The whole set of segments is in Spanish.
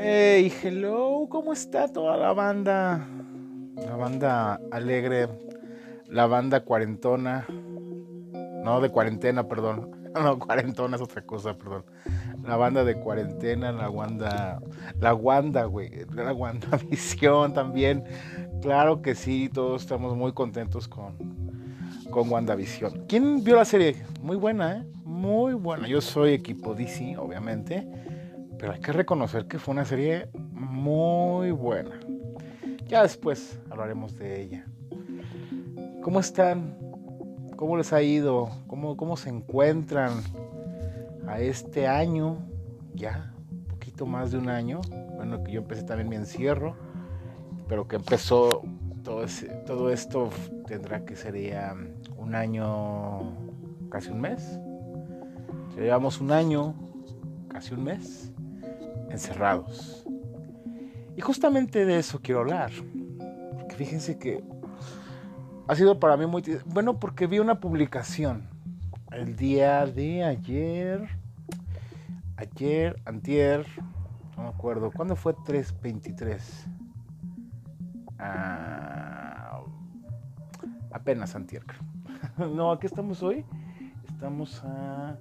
Hey, hello, ¿cómo está toda la banda? La banda alegre, la banda cuarentona, no de cuarentena, perdón. No, cuarentona es otra cosa, perdón. La banda de cuarentena, la Wanda, la Wanda, güey, la Wanda Visión también. Claro que sí, todos estamos muy contentos con, con WandaVision. ¿Quién vio la serie? Muy buena, ¿eh? Muy buena. Yo soy equipo DC, obviamente pero hay que reconocer que fue una serie muy buena. Ya después hablaremos de ella. ¿Cómo están? ¿Cómo les ha ido? ¿Cómo, cómo se encuentran a este año? Ya, un poquito más de un año. Bueno, que yo empecé también mi encierro, pero que empezó todo, todo esto tendrá que sería un año, casi un mes. llevamos un año, casi un mes encerrados. Y justamente de eso quiero hablar. Porque fíjense que ha sido para mí muy... Bueno, porque vi una publicación el día de ayer, ayer, antier, no me acuerdo, ¿cuándo fue 323? Ah, apenas antier, no, aquí estamos hoy. Estamos a...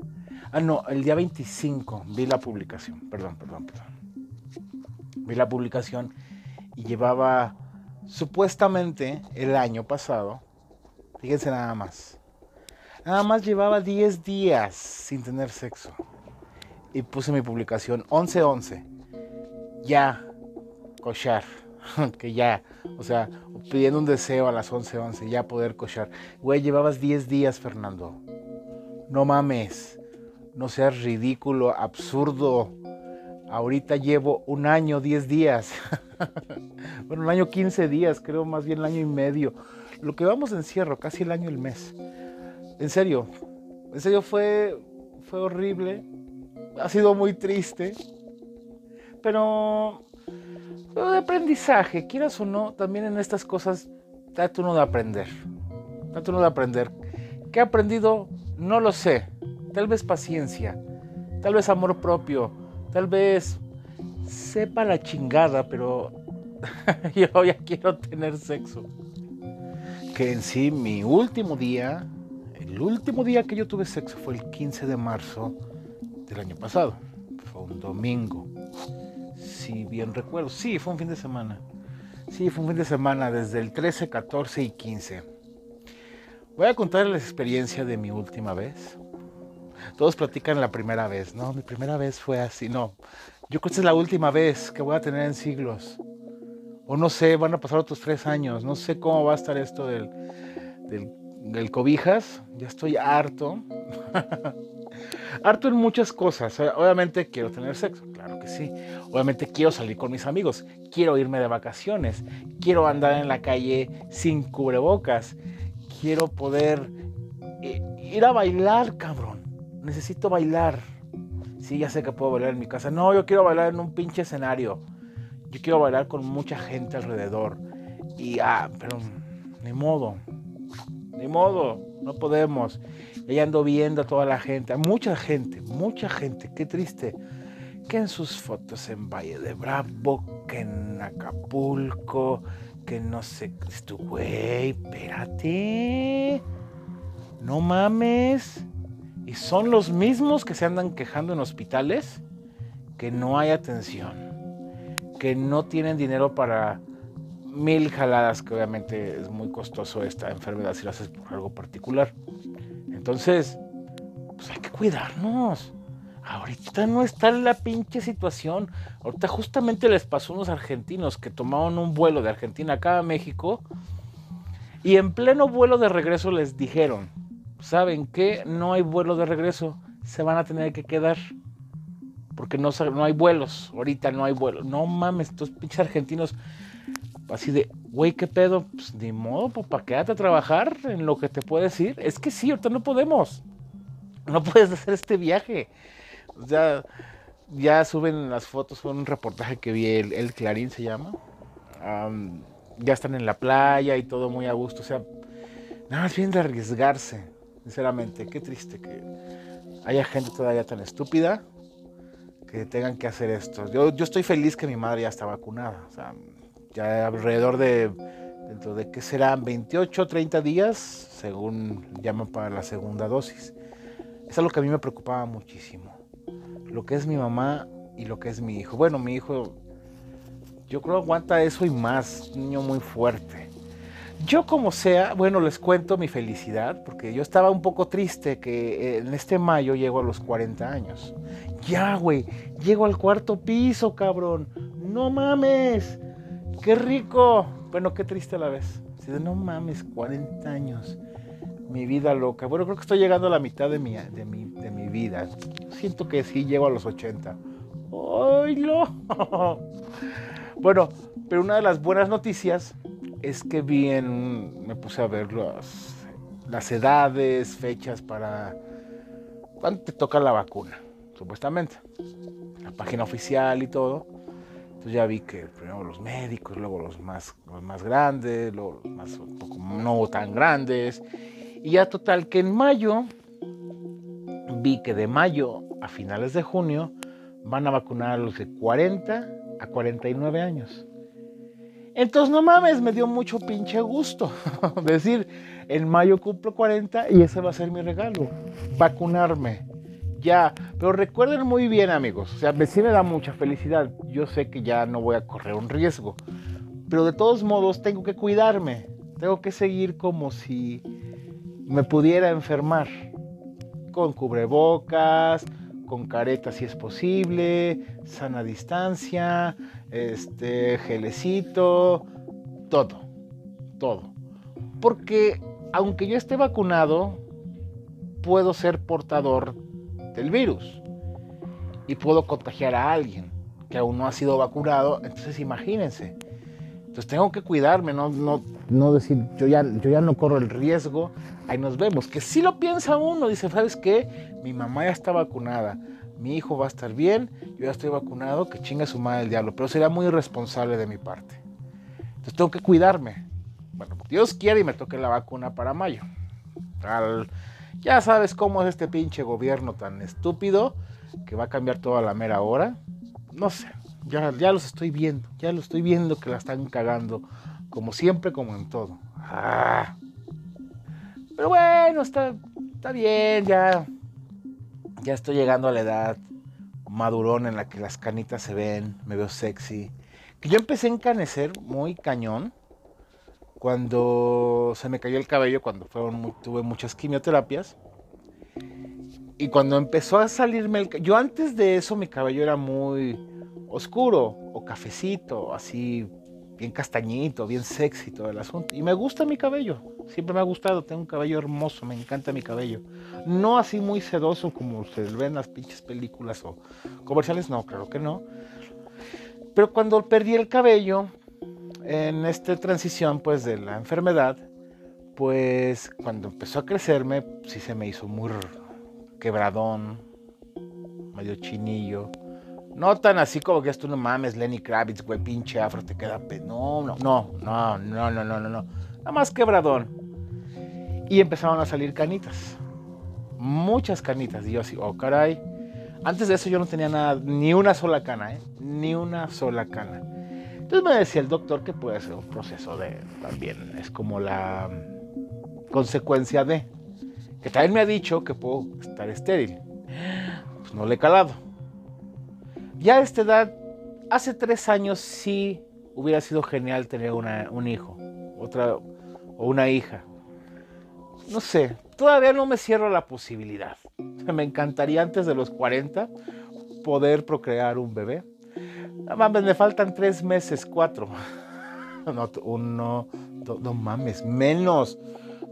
Ah, no, el día 25 vi la publicación, perdón, perdón, perdón. Vi la publicación y llevaba supuestamente el año pasado, fíjense nada más, nada más llevaba 10 días sin tener sexo. Y puse mi publicación 11-11, ya, cochar, que ya, o sea, pidiendo un deseo a las 11-11, ya poder cochar. Güey, llevabas 10 días, Fernando. No mames no seas ridículo, absurdo. Ahorita llevo un año, 10 días. bueno, un año, 15 días, creo más bien el año y medio. Lo que vamos de encierro, casi el año y el mes. En serio, en serio fue, fue horrible. Ha sido muy triste. Pero, de aprendizaje, quieras o no, también en estas cosas, trata uno de aprender. Trata uno de aprender. ¿Qué he aprendido? No lo sé tal vez paciencia, tal vez amor propio, tal vez sepa la chingada, pero yo ya quiero tener sexo. Que en sí mi último día, el último día que yo tuve sexo fue el 15 de marzo del año pasado. Fue un domingo. Si bien recuerdo. Sí, fue un fin de semana. Sí, fue un fin de semana desde el 13, 14 y 15. Voy a contar la experiencia de mi última vez todos platican la primera vez, ¿no? Mi primera vez fue así, no. Yo creo que esta es la última vez que voy a tener en siglos. O no sé, van a pasar otros tres años. No sé cómo va a estar esto del, del, cobijas. Ya estoy harto. harto en muchas cosas. Obviamente quiero tener sexo, claro que sí. Obviamente quiero salir con mis amigos. Quiero irme de vacaciones. Quiero andar en la calle sin cubrebocas. Quiero poder eh, ir a bailar, cabrón necesito bailar. Sí, ya sé que puedo bailar en mi casa. No, yo quiero bailar en un pinche escenario. Yo quiero bailar con mucha gente alrededor. Y, ah, pero ni modo. Ni modo. No podemos. Ya ando viendo a toda la gente. A mucha gente, mucha gente. Qué triste. Que en sus fotos en Valle de Bravo, que en Acapulco, que no sé. Tu güey, espérate. No mames. Y son los mismos que se andan quejando en hospitales que no hay atención, que no tienen dinero para mil jaladas, que obviamente es muy costoso esta enfermedad si lo haces por algo particular. Entonces, pues hay que cuidarnos. Ahorita no está en la pinche situación. Ahorita justamente les pasó a unos argentinos que tomaron un vuelo de Argentina acá a México y en pleno vuelo de regreso les dijeron, ¿saben qué? No hay vuelo de regreso, se van a tener que quedar. Porque no, no hay vuelos, ahorita no hay vuelos. No mames, estos pinches argentinos, así de, güey, ¿qué pedo? Pues ni modo, papá, quédate a trabajar en lo que te puedes ir. Es que sí, ahorita no podemos. No puedes hacer este viaje. Ya, ya suben las fotos, fue un reportaje que vi, el, Clarín se llama. ya están en la playa y todo muy a gusto. O sea, nada más bien de arriesgarse. Sinceramente, qué triste que haya gente todavía tan estúpida que tengan que hacer esto. Yo, yo estoy feliz que mi madre ya está vacunada. O sea, ya alrededor de, dentro de qué serán 28, 30 días, según llaman para la segunda dosis. Es algo que a mí me preocupaba muchísimo. Lo que es mi mamá y lo que es mi hijo. Bueno, mi hijo, yo creo aguanta eso y más. Niño muy fuerte. Yo como sea, bueno, les cuento mi felicidad, porque yo estaba un poco triste que en este mayo llego a los 40 años. Ya, güey, llego al cuarto piso, cabrón. No mames. Qué rico. Bueno, qué triste a la vez. no mames, 40 años. Mi vida loca. Bueno, creo que estoy llegando a la mitad de mi, de mi, de mi vida. Siento que sí llego a los 80. ¡Ay, no! bueno, pero una de las buenas noticias es que bien me puse a ver las edades, fechas para cuándo te toca la vacuna, supuestamente. La página oficial y todo. Entonces ya vi que primero los médicos, luego los más, los más grandes, luego los más un poco no tan grandes. Y ya total que en mayo vi que de mayo a finales de junio van a vacunar a los de 40 a 49 años. Entonces no mames, me dio mucho pinche gusto. decir, en mayo cumplo 40 y ese va a ser mi regalo. Vacunarme ya. Pero recuerden muy bien, amigos, o sea, sí me da mucha felicidad. Yo sé que ya no voy a correr un riesgo, pero de todos modos tengo que cuidarme. Tengo que seguir como si me pudiera enfermar. Con cubrebocas, con careta si es posible, sana distancia, este gelecito, todo, todo. Porque aunque yo esté vacunado, puedo ser portador el virus y puedo contagiar a alguien que aún no ha sido vacunado. Entonces imagínense. Entonces tengo que cuidarme, no, no, no decir, yo ya, yo ya no corro el riesgo, ahí nos vemos. Que si lo piensa uno, dice, ¿sabes qué? Mi mamá ya está vacunada, mi hijo va a estar bien, yo ya estoy vacunado, que chinga su madre el diablo. Pero sería muy irresponsable de mi parte. Entonces tengo que cuidarme. Bueno, Dios quiere y me toque la vacuna para mayo. Al, ya sabes cómo es este pinche gobierno tan estúpido que va a cambiar toda la mera hora. No sé, ya, los estoy viendo, ya lo estoy viendo que la están cagando, como siempre, como en todo. Ah. Pero bueno, está, está bien, ya, ya estoy llegando a la edad madurón en la que las canitas se ven, me veo sexy. Que yo empecé a encanecer muy cañón cuando se me cayó el cabello, cuando fueron, tuve muchas quimioterapias. Y cuando empezó a salirme el yo antes de eso mi cabello era muy oscuro o cafecito, así bien castañito, bien sexy todo el asunto. Y me gusta mi cabello, siempre me ha gustado, tengo un cabello hermoso, me encanta mi cabello. No así muy sedoso como ustedes ven en las pinches películas o comerciales, no, claro que no. Pero cuando perdí el cabello, en esta transición pues de la enfermedad, pues cuando empezó a crecerme, sí se me hizo muy quebradón, medio chinillo. No tan así como que esto no mames, Lenny Kravitz, güey, pinche afro, te queda. pe. No, no, no, no, no, no, no, no. Nada más quebradón. Y empezaron a salir canitas. Muchas canitas. Y yo así, oh, caray. Antes de eso yo no tenía nada, ni una sola cana, ¿eh? Ni una sola cana. Entonces me decía el doctor que puede ser un proceso de, también, es como la mm, consecuencia de, que también me ha dicho que puedo estar estéril. Pues no le he calado ya a esta edad, hace tres años sí hubiera sido genial tener un hijo, otra o una hija. No sé, todavía no me cierro la posibilidad. Me encantaría antes de los 40 poder procrear un bebé no mames, me faltan tres meses, cuatro. No, uno, no mames, menos.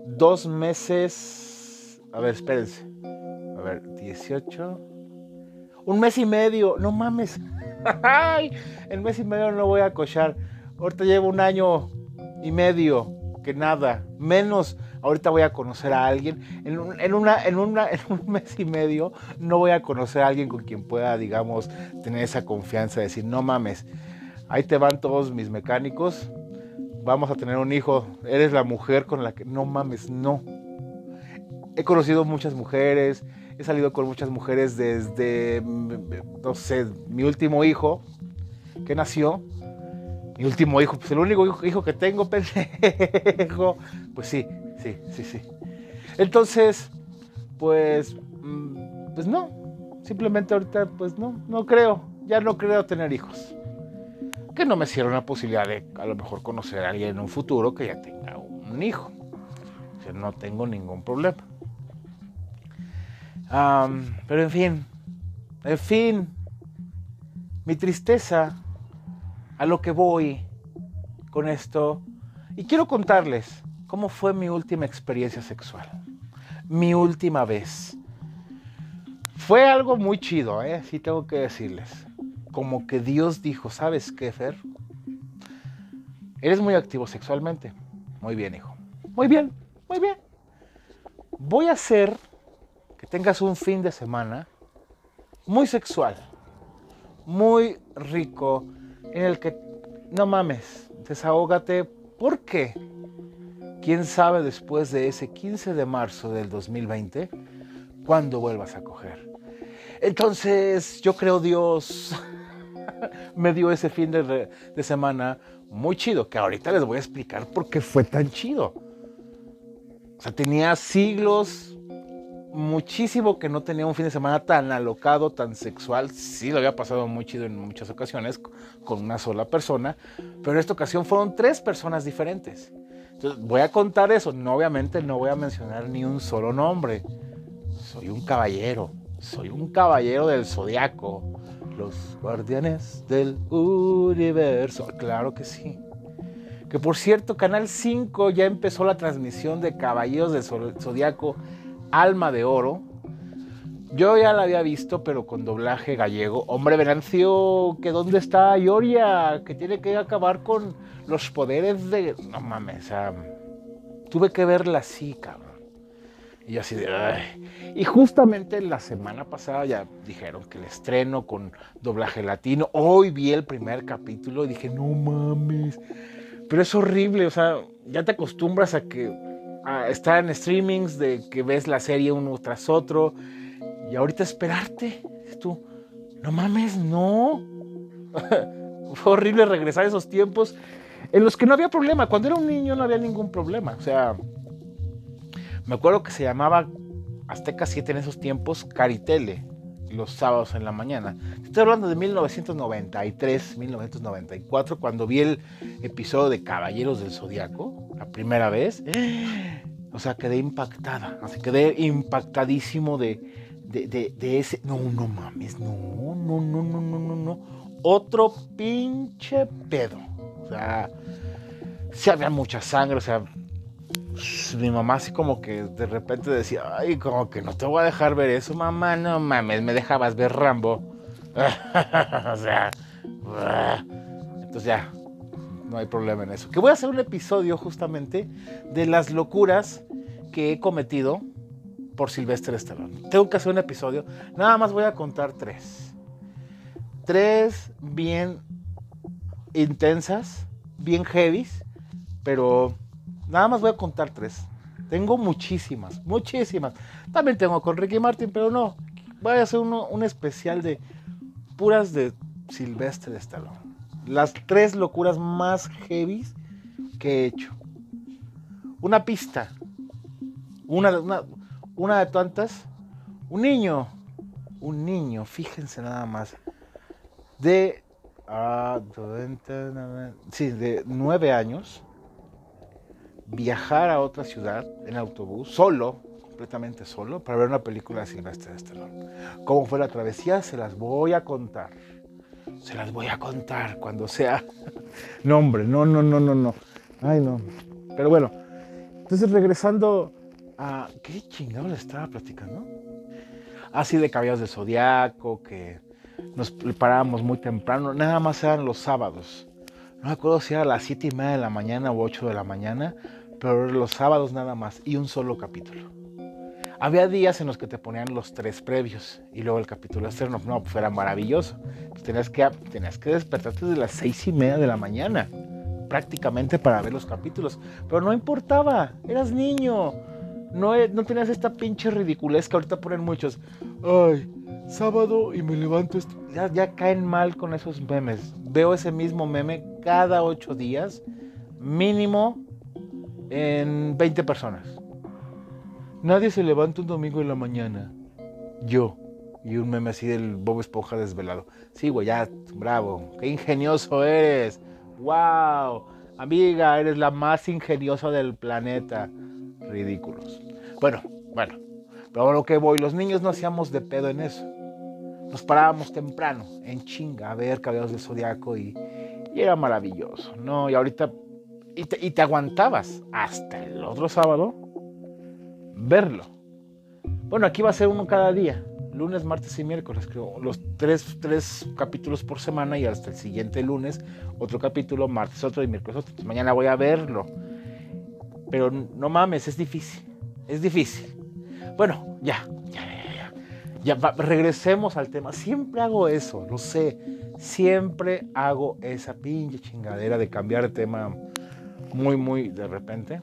Dos meses. A ver, espérense. A ver, 18. Un mes y medio. No mames. Ay, el mes y medio no voy a cochar. Ahorita llevo un año y medio que nada. Menos ahorita voy a conocer a alguien. En, una, en, una, en un mes y medio no voy a conocer a alguien con quien pueda, digamos, tener esa confianza de decir, no mames, ahí te van todos mis mecánicos, vamos a tener un hijo, eres la mujer con la que, no mames, no. He conocido muchas mujeres, he salido con muchas mujeres desde, no sé, mi último hijo que nació. Mi último hijo, pues el único hijo, que tengo, pendejo. Pues sí, sí, sí, sí. Entonces, pues, mm, pues no. Simplemente ahorita, pues no, no creo. Ya no creo tener hijos. Que no me cierra una posibilidad de a lo mejor conocer a alguien en un futuro que ya tenga un hijo. O sea, no tengo ningún problema pero en fin, en fin, mi tristeza a lo que voy con esto. Y quiero contarles cómo fue mi última experiencia sexual. Mi última vez. Fue algo muy chido, ¿eh? Sí tengo que decirles. Como que Dios dijo, ¿sabes qué, Fer? Eres muy activo sexualmente. Muy bien, hijo. Muy bien, muy bien. Voy a hacer tengas un fin de semana muy sexual, muy rico, en el que no mames, desahógate. ¿Por qué? ¿Quién sabe después de ese 15 de marzo del 2020 cuándo vuelvas a coger? Entonces, yo creo Dios me dio ese fin de, de, semana muy chido, que ahorita les voy a explicar por qué fue tan chido. O sea, tenía siglos muchísimo que no tenía un fin de semana tan alocado, tan sexual. Sí, lo había pasado muy chido en muchas ocasiones con una sola persona, pero en esta ocasión fueron tres personas diferentes. Entonces, voy a contar eso. No, obviamente no voy a mencionar ni un solo nombre. Soy un caballero. Soy un caballero del zodiaco. Los guardianes del universo. Claro que sí. Que por cierto, Canal 5 ya empezó la transmisión de Caballeros del Zodiaco Alma de Oro. Yo ya la había visto, pero con doblaje gallego. Hombre, Venancio, que dónde está Ioria, que tiene que acabar con los poderes de... No mames, o sea, tuve que verla así, cabrón. Y así de... Y justamente la semana pasada ya dijeron que el estreno con doblaje latino. Hoy vi el primer capítulo y dije, no mames. Pero es horrible, o sea, ya te acostumbras a que estar en streamings de que ves la serie uno tras otro y ahorita esperarte. Tú, no mames, no. Fue horrible regresar a esos tiempos en los que no había problema. Cuando era un niño no había ningún problema. O sea, me acuerdo que se llamaba Azteca 7 en esos tiempos Caritele los sábados en la mañana. Estoy hablando de 1993, 1994, cuando vi el episodio de Caballeros del Zodiaco, la primera vez. O sea, quedé impactada, quedé impactadísimo de, de, ese... No, no mames, no, no, no, no, no, no, no. Otro pinche pedo. O sea, sí había mucha sangre, o sea, mi mamá así como que de repente decía, ay, como que no te voy a dejar ver eso, mamá, no mames, me dejabas ver Rambo. o sea, entonces ya, no hay problema en eso. Que voy a hacer un episodio justamente de las locuras que he cometido por Silvestre Stallone. Tengo que hacer un episodio, nada más voy a contar tres. Tres bien intensas, bien heavies, pero Nada más voy a contar tres. Tengo muchísimas, muchísimas. También tengo con Ricky Martin, pero no. Voy a hacer uno, un especial de puras de Silvestre Stallone. Las tres locuras más heavy que he hecho. Una pista. Una, una, una de tantas. Un niño. Un niño, fíjense nada más. De. Ah, sí, de nueve años viajar a otra ciudad en autobús, solo, completamente solo, para ver una película de Silvestre Stallone. ¿Cómo fue la travesía? Se las voy a contar. Se las voy a contar cuando sea. no, hombre, no, no, no, no, no. Ay, no. Pero bueno, entonces regresando a. ¿Qué chingados le estaba platicando? Así de caballos de zodiaco, que nos preparábamos muy temprano, nada más eran los sábados no me acuerdo si era a las 7 y media de la mañana o 8 de la mañana, pero los sábados nada más y un solo capítulo. Había días en los que te ponían los tres previos y luego el capítulo externo. No, pues era maravilloso. Pues tenías, que, tenías que despertarte desde las seis y media de la mañana, prácticamente para ver los capítulos. Pero no importaba, eras niño. No, no tenías esta pinche ridiculez que ahorita ponen muchos. Ay, sábado y me levanto. Ya, ya caen mal con esos memes. Veo ese mismo meme cada ocho días, mínimo en 20 personas. Nadie se levanta un domingo en la mañana. Yo. Y un meme así del Bob Esponja desvelado. Sí, güey, ya, bravo. Qué ingenioso eres. ¡Wow! Amiga, eres la más ingeniosa del planeta. Ridículos. Bueno, bueno. Pero a lo que voy, los niños no hacíamos de pedo en eso. Nos parábamos temprano, en chinga, a ver Caballeros del Zodiaco y, y, era maravilloso, ¿no? Y ahorita. Y te, y te aguantabas hasta el otro sábado verlo. Bueno, aquí va a ser uno cada día lunes, martes y miércoles, creo. Los tres, tres capítulos por semana y hasta el siguiente lunes otro capítulo, martes otro y miércoles otro. mañana voy a verlo. Pero no mames, es difícil. Es difícil. Bueno, ya, ya, ya, regresemos al tema. Siempre hago eso, lo sé. Siempre hago esa pinche chingadera de cambiar de tema muy, muy de repente.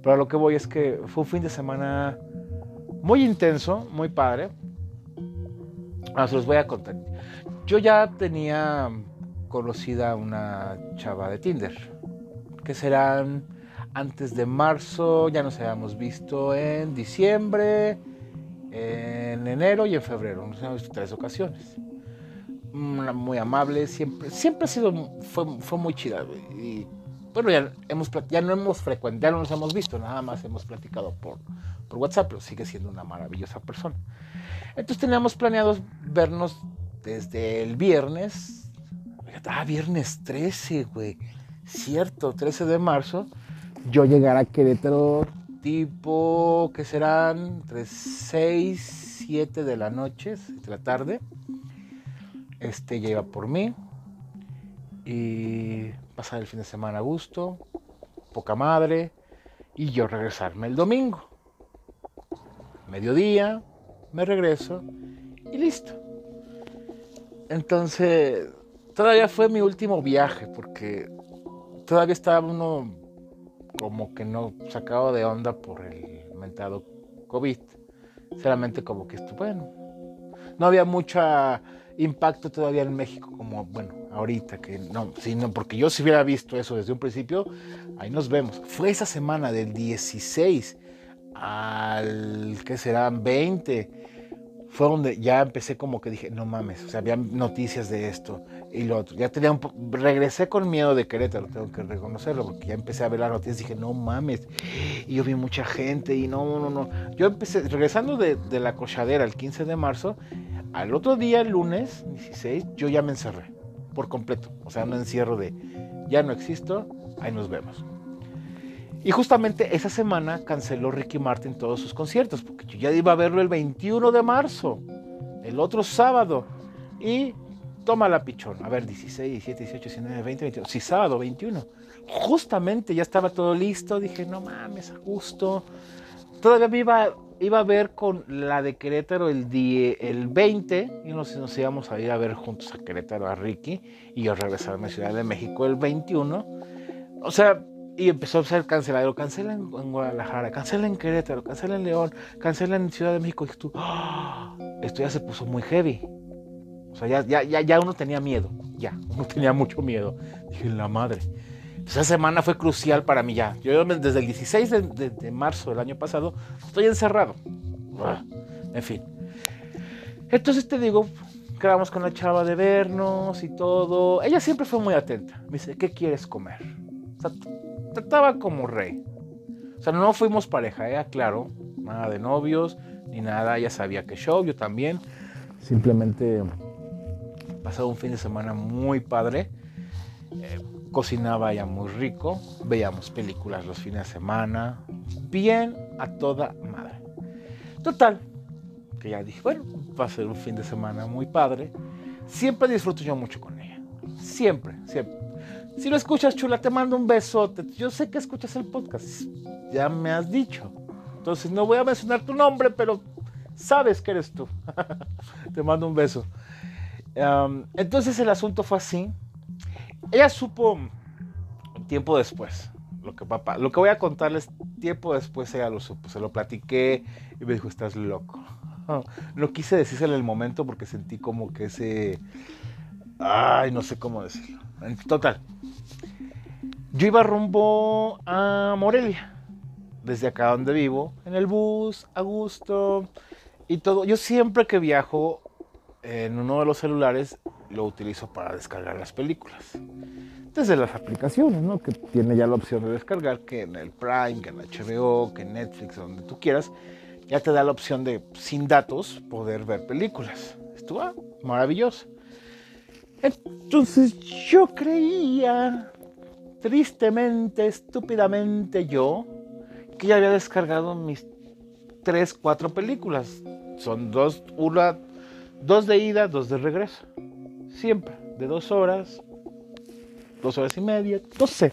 Pero a lo que voy es que fue un fin de semana muy intenso, muy padre. Ah, se los voy a contar. Yo ya tenía conocida una chava de Tinder, que serán antes de marzo, ya nos habíamos visto en diciembre, en enero y en febrero, visto tres ocasiones. muy amable, siempre, siempre ha sido, fue, fue muy chida. Y bueno, ya, hemos, ya no hemos frecuentado, no nos hemos visto, nada más hemos platicado por, por WhatsApp, pero sigue siendo una maravillosa persona. Entonces teníamos planeados vernos desde el viernes. Ah, viernes 13, güey. Cierto, 13 de marzo. Yo llegar a Querétaro tipo, que serán? Entre 6, 7 de la noche, de la tarde. Este ya iba por mí. Y pasar el fin de semana a gusto. Poca madre. Y yo regresarme el domingo. Mediodía, me regreso y listo. Entonces, todavía fue mi último viaje porque todavía estaba uno como que no sacado de onda por el mentado COVID. Solamente como que esto, bueno, no había mucho impacto todavía en México como, bueno, ahorita, que no, sino porque yo si hubiera visto eso desde un principio, ahí nos vemos. Fue esa semana del 16 al que serán 20, fue donde ya empecé como que dije, no mames, o sea, había noticias de esto y lo otro. Ya tenía un regresé con miedo de Querétaro, tengo que reconocerlo, porque ya empecé a ver las noticias dije, no mames. Y yo vi mucha gente y no, no, no. Yo empecé, regresando de, de la cochadera el 15 de marzo, al otro día, el lunes 16, yo ya me encerré por completo. O sea, un encierro de, ya no existo, ahí nos vemos. Y justamente esa semana canceló Ricky Martin todos sus conciertos, porque yo ya iba a verlo el 21 de marzo, el otro sábado. Y toma la pichón. A ver, 16, 17, 18, 19, 20, 21. Sí, sábado 21. Justamente ya estaba todo listo. Dije, no mames, a gusto. Todavía me iba, iba a ver con la de Querétaro el, día, el 20 y nos, nos íbamos a ir a ver juntos a Querétaro a Ricky y yo regresar a Ciudad de México el 21. O sea, y empezó a ser cancelado. Cancela en, Guadalajara, cancela en Querétaro, cancela en León, cancela en Ciudad de México. Y tú, ¡Ah! esto ya se puso muy heavy. O sea, ya, ya, ya, ya uno tenía miedo. Ya, uno tenía mucho miedo. Dije, la madre. esa semana fue crucial para mí ya. Yo desde el 16 de, marzo del año pasado estoy encerrado. En fin. Entonces te digo, quedamos con la chava de vernos y todo. Ella siempre fue muy atenta. Me dice, ¿qué quieres comer? O sea, trataba como rey. O sea, no fuimos pareja, ¿eh? claro, nada de novios ni nada, ella sabía que show, yo también. Simplemente pasaba un fin de semana muy padre. Eh, cocinaba ya muy rico, veíamos películas los fines de semana, bien a toda madre. Total, que ya dije, bueno, va a ser un fin de semana muy padre. Siempre disfruto yo mucho con. Siempre, siempre. Si lo escuchas, chula, te mando un besote. Yo sé que escuchas el podcast. Ya me has dicho. Entonces no voy a mencionar tu nombre, pero sabes que eres tú. te mando un beso. entonces el asunto fue así. Ella supo un tiempo después. Lo que, papá, lo que voy a contarles tiempo después ella lo supo. Se lo platiqué y me dijo, estás loco. No quise decírselo en el momento porque sentí como que ese... Ay, no sé cómo decirlo. En total. Yo iba rumbo a Morelia. Desde acá donde vivo. En el bus, a gusto. Y todo. Yo siempre que viajo en uno de los celulares lo utilizo para descargar las películas. Desde las aplicaciones, ¿no? Que tiene ya la opción de descargar, que en el Prime, que en HBO, que en Netflix, donde tú quieras, ya te da la opción de, sin datos, poder ver películas. Esto va maravilloso. Entonces yo creía, tristemente, estúpidamente yo, que ya había descargado mis tres, cuatro películas. Son dos, una Dos de ida, dos de regreso. Siempre, de dos horas, dos horas y media, no sé.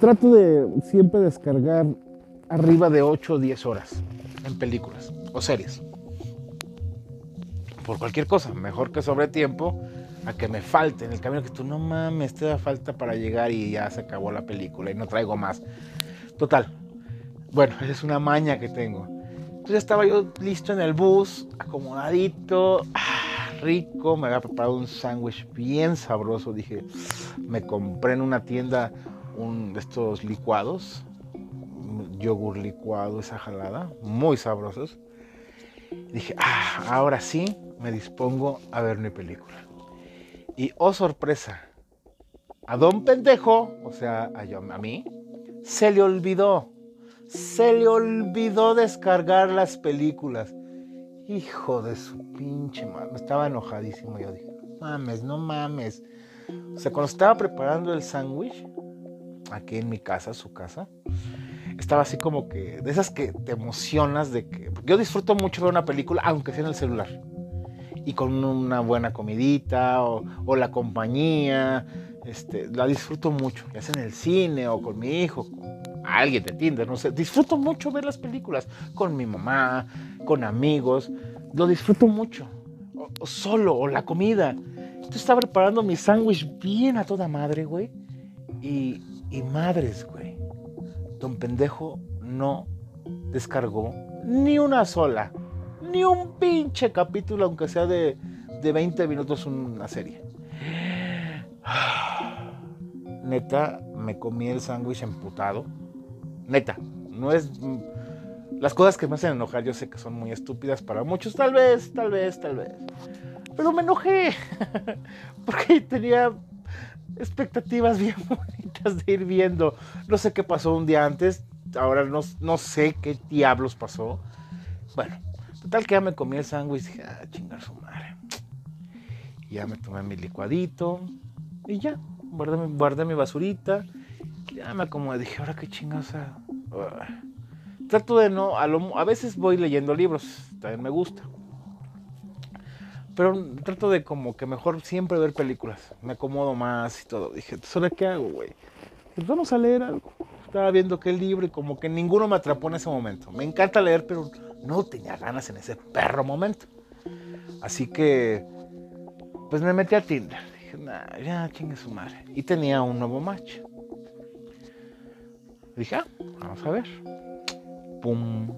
Trato de siempre descargar arriba de 8 o 10 horas en películas o series. Por cualquier cosa, mejor que sobre tiempo que me falte en el camino que tú no mames, te da falta para llegar y ya se acabó la película y no traigo más. Total. Bueno, es una maña que tengo. Entonces estaba yo listo en el bus, acomodadito, ah, rico, me había preparado un sándwich bien sabroso. Dije, me compré en una tienda un estos licuados, yogur licuado, esa jalada, muy sabrosos. Dije, ah, ahora sí me dispongo a ver mi película. Y oh sorpresa, a don pendejo, o sea, a, yo, a mí, se le olvidó se le olvidó descargar las películas. Hijo de su pinche madre. Estaba enojadísimo. Yo dije, mames, no mames. O sea, cuando estaba preparando el sándwich, aquí en mi casa, su casa, estaba así como que, de esas que te emocionas de que... Yo disfruto mucho ver una película, aunque sea en el celular. Y con una buena comidita o, la compañía. Este, la disfruto mucho, ya sea en el cine o con mi hijo, alguien de Tinder, no sé. Disfruto mucho ver las películas con mi mamá, con amigos. Lo disfruto mucho. Solo, o la comida. Yo estaba preparando mi sándwich bien a toda madre, güey. Y, y madres, güey. Don Pendejo no descargó ni una sola. Ni un pinche capítulo, aunque sea de, de 20 minutos una serie. Neta, me comí el sándwich emputado Neta, no es... Las cosas que me hacen enojar yo sé que son muy estúpidas para muchos, tal vez, tal vez, tal vez. Pero me enojé porque tenía expectativas bien bonitas de ir viendo. No sé qué pasó un día antes, ahora no, no sé qué diablos pasó. Bueno, total que ya me comí el sándwich dije, ah, chingar su madre. Ya me tomé mi licuadito y ya, guardé, guardé mi basurita ya me acomodé, dije, ahora qué chingados. Trato de no, a, veces voy leyendo libros, también me gusta. Pero trato de como que mejor siempre ver películas. Me acomodo más y todo. Dije, ¿ahora qué hago, güey? Pues vamos a leer algo. Estaba viendo qué libro y como que ninguno me atrapó en ese momento. Me encanta leer, pero no tenía ganas en ese perro momento. Así que, pues me metí a Tinder. Dije, nah, ya chingue su madre. Y tenía un nuevo match. Dije, ah, vamos a ver. Pum.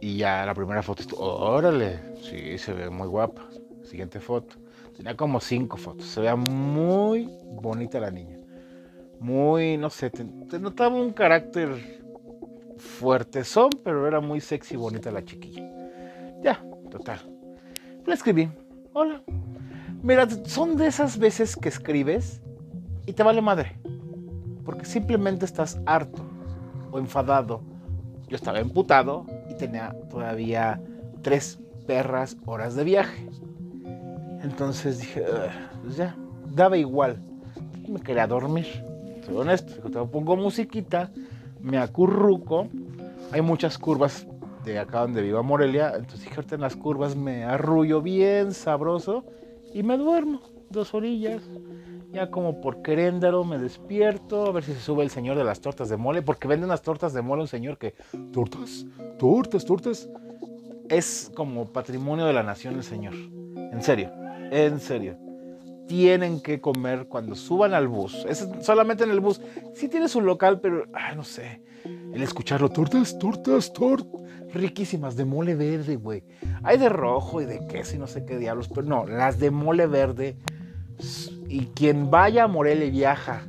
Y ya la primera foto estuvo, órale, sí, se ve muy guapa. Siguiente foto. Tenía como cinco fotos. Se veía muy bonita la niña. Muy, no sé, te, notaba un carácter fuerte son, pero era muy sexy y bonita la chiquilla. Ya, total. Le escribí, hola. Mira, son de esas veces que escribes y te vale madre porque simplemente estás harto o enfadado. Yo estaba emputado y tenía todavía tres perras horas de viaje. Entonces dije, pues ya, daba igual. Me quería dormir. Soy honesto, pongo musiquita, me acurruco. Hay muchas curvas de acá donde vivo Morelia. Entonces dije, en las curvas me arrullo bien sabroso y me duermo dos orillas ya como por queréndaro me despierto, a ver si se sube el señor de las tortas de mole, porque vende unas tortas de mole un señor que, tortas, tortas, tortas, es como patrimonio de la nación el señor. En serio, en serio. Tienen que comer cuando suban al bus. Es solamente en el bus. Sí tiene su local, pero, ah, no sé. El escucharlo, tortas, tortas, tortas. Riquísimas, de mole verde, güey. Hay de rojo y de queso y no sé qué diablos, pero no, las de mole verde. Y quien vaya a Morelia y viaja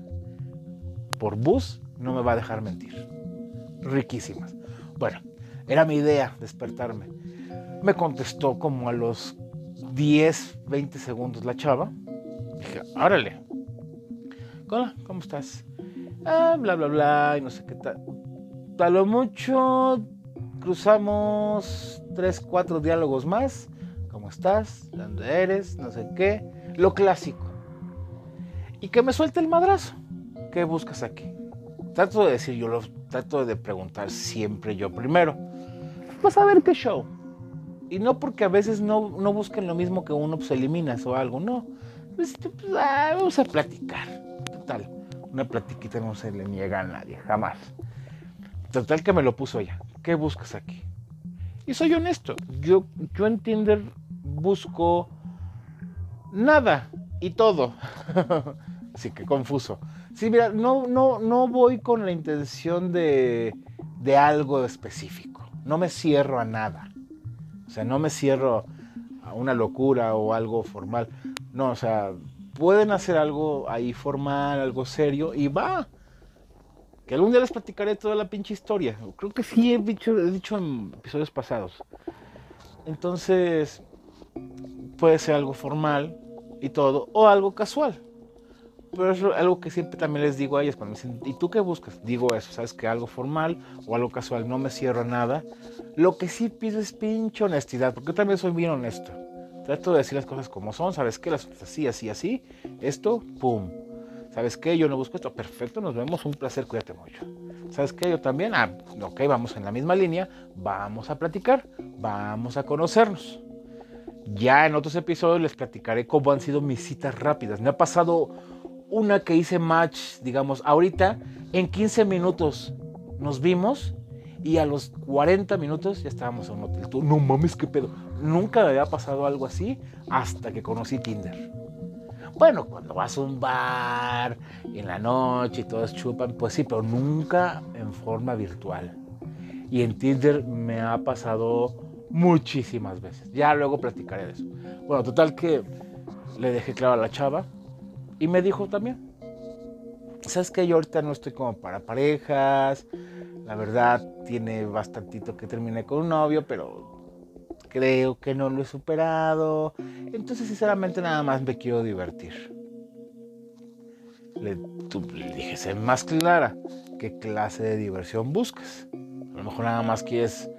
por bus, no me va a dejar mentir. Riquísimas. Bueno, era mi idea despertarme. Me contestó como a los 10, 20 segundos la chava. Dije, órale. Hola, ¿cómo estás? Ah, bla, bla, bla, y no sé qué tal. A lo mucho cruzamos 3, 4 diálogos más. ¿Cómo estás? ¿Dónde eres? No sé qué. Lo clásico. Y que me suelte el madrazo. ¿Qué buscas aquí? Trato de decir, yo lo trato de preguntar siempre yo primero. Vas a ver qué show. Y no porque a veces no, no busquen lo mismo que uno, pues eliminas o algo, no. Pues, pues ah, vamos a platicar. Total, una platiquita no se le niega a nadie, jamás. Total que me lo puso ella. ¿Qué buscas aquí? Y soy honesto, yo, yo en Tinder busco nada y todo. Así que confuso. Sí, mira, no, no, no voy con la intención de, de algo específico. No me cierro a nada. O sea, no me cierro a una locura o algo formal. No, o sea, pueden hacer algo ahí formal, algo serio y va. Que algún día les platicaré toda la pinche historia. Creo que sí he dicho, en episodios pasados. Entonces, puede ser algo formal y todo, o algo casual. Pero es algo que siempre también les digo a ellos cuando me dicen, ¿y tú qué buscas? Digo eso, ¿sabes? Que algo formal o algo casual, no me cierro nada. Lo que sí pido es pinche honestidad, porque yo también soy bien honesto. Trato de decir las cosas como son, ¿sabes qué? Las así, así, así. Esto, pum. ¿Sabes qué? Yo no busco esto. Perfecto, nos vemos. Un placer, cuídate mucho. ¿Sabes qué? Yo también. Ah, ok, vamos en la misma línea. Vamos a platicar. Vamos a conocernos. Ya en otros episodios les platicaré cómo han sido mis citas rápidas. Me ha pasado una que hice match, digamos, ahorita en 15 minutos nos vimos y a los 40 minutos ya estábamos en un hotel. no mames, qué pedo. Nunca me había pasado algo así hasta que conocí Tinder. Bueno, cuando vas a un bar en la noche y todos chupan, pues sí, pero nunca en forma virtual. Y en Tinder me ha pasado muchísimas veces. Ya luego platicaré de eso. Bueno, total que le dejé claro a la chava y me dijo también, sabes que yo ahorita no estoy como para parejas, la verdad tiene bastantito que terminé con un novio, pero creo que no lo he superado, entonces sinceramente nada más me quiero divertir. Le, dije, sé más clara, ¿qué clase de diversión buscas? A lo mejor nada más quieres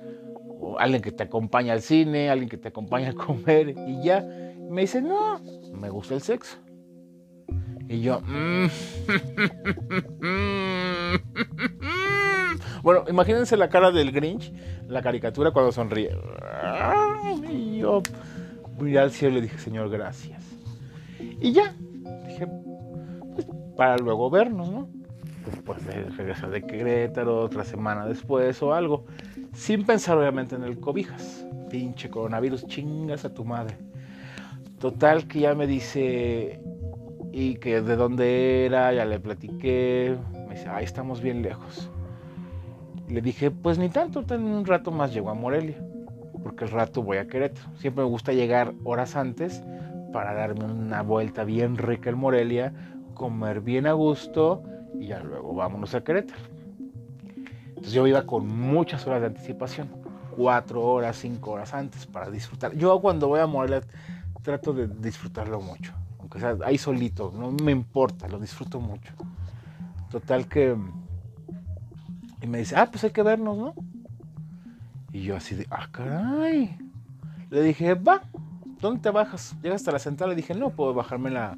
alguien que te acompañe al cine, alguien que te acompañe a comer y ya. me dice, no, me gusta el sexo. Y yo, mm". Bueno, imagínense la cara del Grinch, la caricatura cuando sonríe. Y yo miré al cielo y dije, Señor, gracias. Y ya, dije, pues, para luego vernos, ¿no? Después de regresar de Querétaro, otra semana después o algo. Sin pensar obviamente en el cobijas. Pinche coronavirus, chingas a tu madre. Total que ya me dice, y que de dónde era, ya le platiqué, me dice, ahí estamos bien lejos. Le dije, pues ni tanto, en un rato más llego a Morelia, porque el rato voy a Querétaro. Siempre me gusta llegar horas antes para darme una vuelta bien rica en Morelia, comer bien a gusto y ya luego vámonos a Querétaro. Entonces yo iba con muchas horas de anticipación, cuatro horas, cinco horas antes para disfrutar. Yo cuando voy a Morelia trato de disfrutarlo mucho o sea, ahí solito, no me importa, lo disfruto mucho. Total que... Y me dice, ah, pues hay que vernos, ¿no? Y yo así de, ah, caray. Le dije, va, ¿dónde te bajas? Llegas hasta la central. Le dije, no, puedo bajarme en la,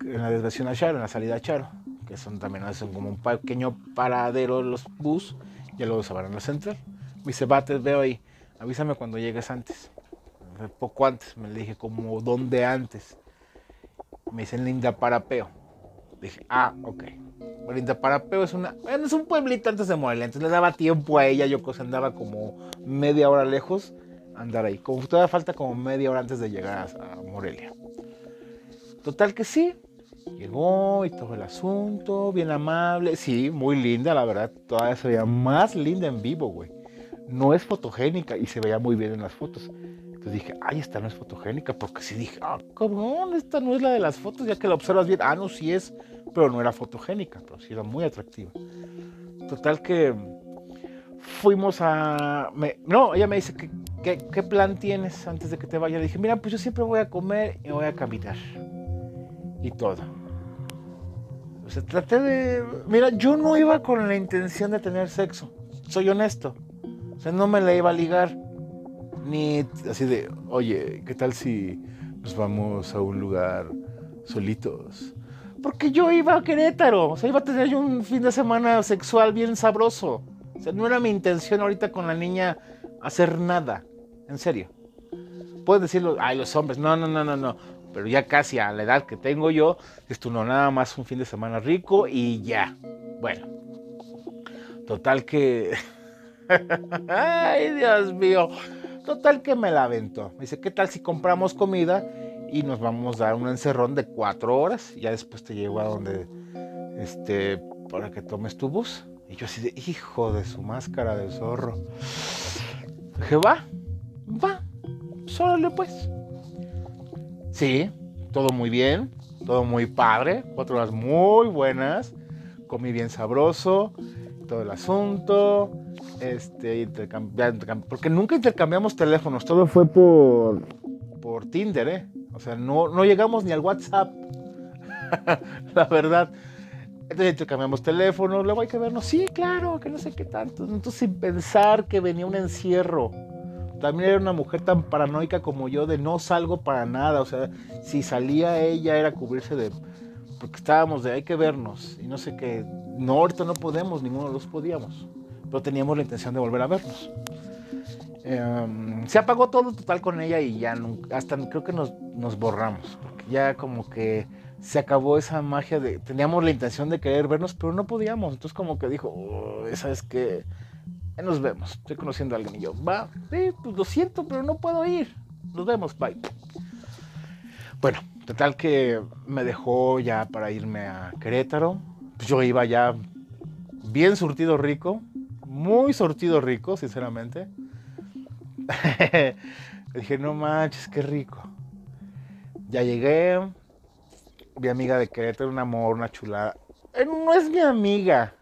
en la desviación a Charo, en la salida a Charo, que son también son como un pequeño paradero los bus, ya luego se van a la central. Me dice, va, te veo ahí, avísame cuando llegues antes. Poco antes, me le dije, como, ¿dónde antes? me dicen Linda Parapeo. Dije, ah, ok. Linda Parapeo es una. Bueno, es un pueblito antes de Morelia. Entonces le daba tiempo a ella. Yo cosa andaba como media hora lejos andar ahí. Como todavía falta como media hora antes de llegar a, Morelia. Total que sí, llegó y todo el asunto, bien amable, sí, muy linda, la verdad, todavía se veía más linda en vivo, güey. No es fotogénica y se veía muy bien en las fotos. Entonces dije, ay, esta no es fotogénica, porque sí dije, ah, cabrón, esta no es la de las fotos, ya que la observas bien, ah, no, sí es, pero no era fotogénica, pero sí era muy atractiva. Total que fuimos a... no, ella me dice, ¿qué, ¿qué, plan tienes antes de que te vaya? Le dije, mira, pues yo siempre voy a comer y voy a caminar. Y todo. O sea, traté de... Mira, yo no iba con la intención de tener sexo. Soy honesto. O sea, no me la iba a ligar. Ni así de, oye, ¿qué tal si nos vamos a un lugar solitos? Porque yo iba a Querétaro. O sea, iba a tener yo un fin de semana sexual bien sabroso. O sea, no era mi intención ahorita con la niña hacer nada. En serio. Puedes decirlo, ay, los hombres. No, no, no, no, no. Pero ya casi a la edad que tengo yo, esto no, nada más un fin de semana rico y ya. Bueno. Total que. ay, Dios mío. Total que me la aventó. Me dice, ¿qué tal si compramos comida y nos vamos a dar un encerrón de cuatro horas? Y ya después te llevo a donde, este, para que tomes tu bus. Y yo así de, hijo de su máscara de zorro. Dije, va, va, solo pues. Sí, todo muy bien, todo muy padre, cuatro horas muy buenas, comí bien sabroso, todo el asunto, este, porque nunca intercambiamos teléfonos, todo fue por, por Tinder, ¿eh? O sea, no, no llegamos ni al WhatsApp, la verdad. Entonces intercambiamos teléfonos, luego hay que vernos, sí, claro, que no sé qué tanto. Entonces sin pensar que venía un encierro. También era una mujer tan paranoica como yo de no salgo para nada. O sea, si salía ella era cubrirse de... Porque estábamos de hay que vernos. Y no sé qué. No, ahorita no podemos, ninguno de los podíamos. Pero teníamos la intención de volver a vernos. Em, se apagó todo total con ella y ya hasta creo que nos, nos borramos. Porque ya como que se acabó esa magia de, teníamos la intención de querer vernos, pero no podíamos. Entonces como que dijo, oh, esa es que nos vemos, estoy conociendo a alguien y yo, va, sí, pues lo siento, pero no puedo ir. Nos vemos, bye. Bueno, total que me dejó ya para irme a Querétaro. Pues yo iba ya bien surtido rico, muy surtido rico, sinceramente. dije, no manches, qué rico. Ya llegué, mi amiga de Querétaro, un amor, una chulada. Eh, no es mi amiga.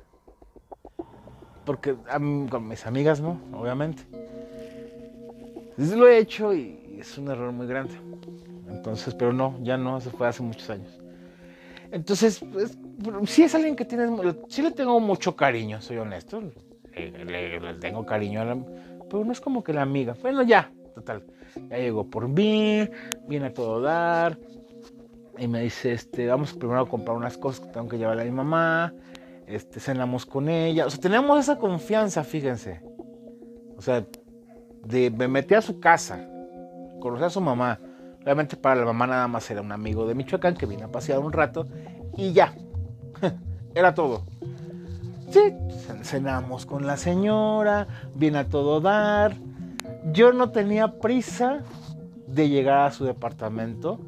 Porque con mis amigas no, obviamente. Lo he hecho y es un error muy grande. Entonces, pero no, ya no, se fue hace muchos años. Entonces, pues, sí es alguien que tiene, sí le tengo mucho cariño, soy honesto. Le, tengo cariño, a la, pero no es como que la amiga. Bueno, ya, total. Ya llegó por mí, viene a todo dar, y me dice, este, vamos primero a comprar unas cosas que tengo que llevarle a mi mamá, este, cenamos con ella, o sea, tenemos esa confianza, fíjense, o sea, me metí a su casa, conocí a su mamá, obviamente para la mamá nada más era un amigo de Michoacán que vino a pasear un rato y ya, era todo. Sí, cenamos con la señora, viene a todo dar. Yo no tenía prisa de llegar a su departamento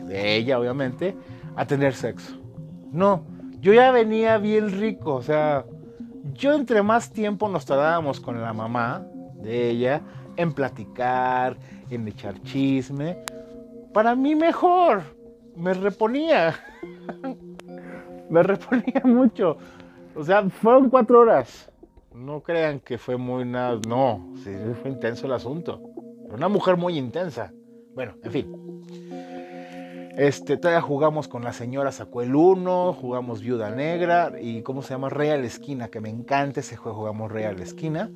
de, ella obviamente, a tener sexo. No, yo ya venía bien rico, o sea, yo entre más tiempo nos tardábamos con la mamá de ella en platicar, en echar chisme, para mí mejor, me reponía, me reponía mucho. O sea, fueron cuatro horas. No crean que fue muy nada, no, sí, fue intenso el asunto. Una mujer muy intensa. Bueno, en fin. Este, todavía jugamos con la señora, sacó el 1, jugamos Viuda Negra y ¿cómo se llama? Real Esquina, que me encanta ese juego, jugamos Real Esquina.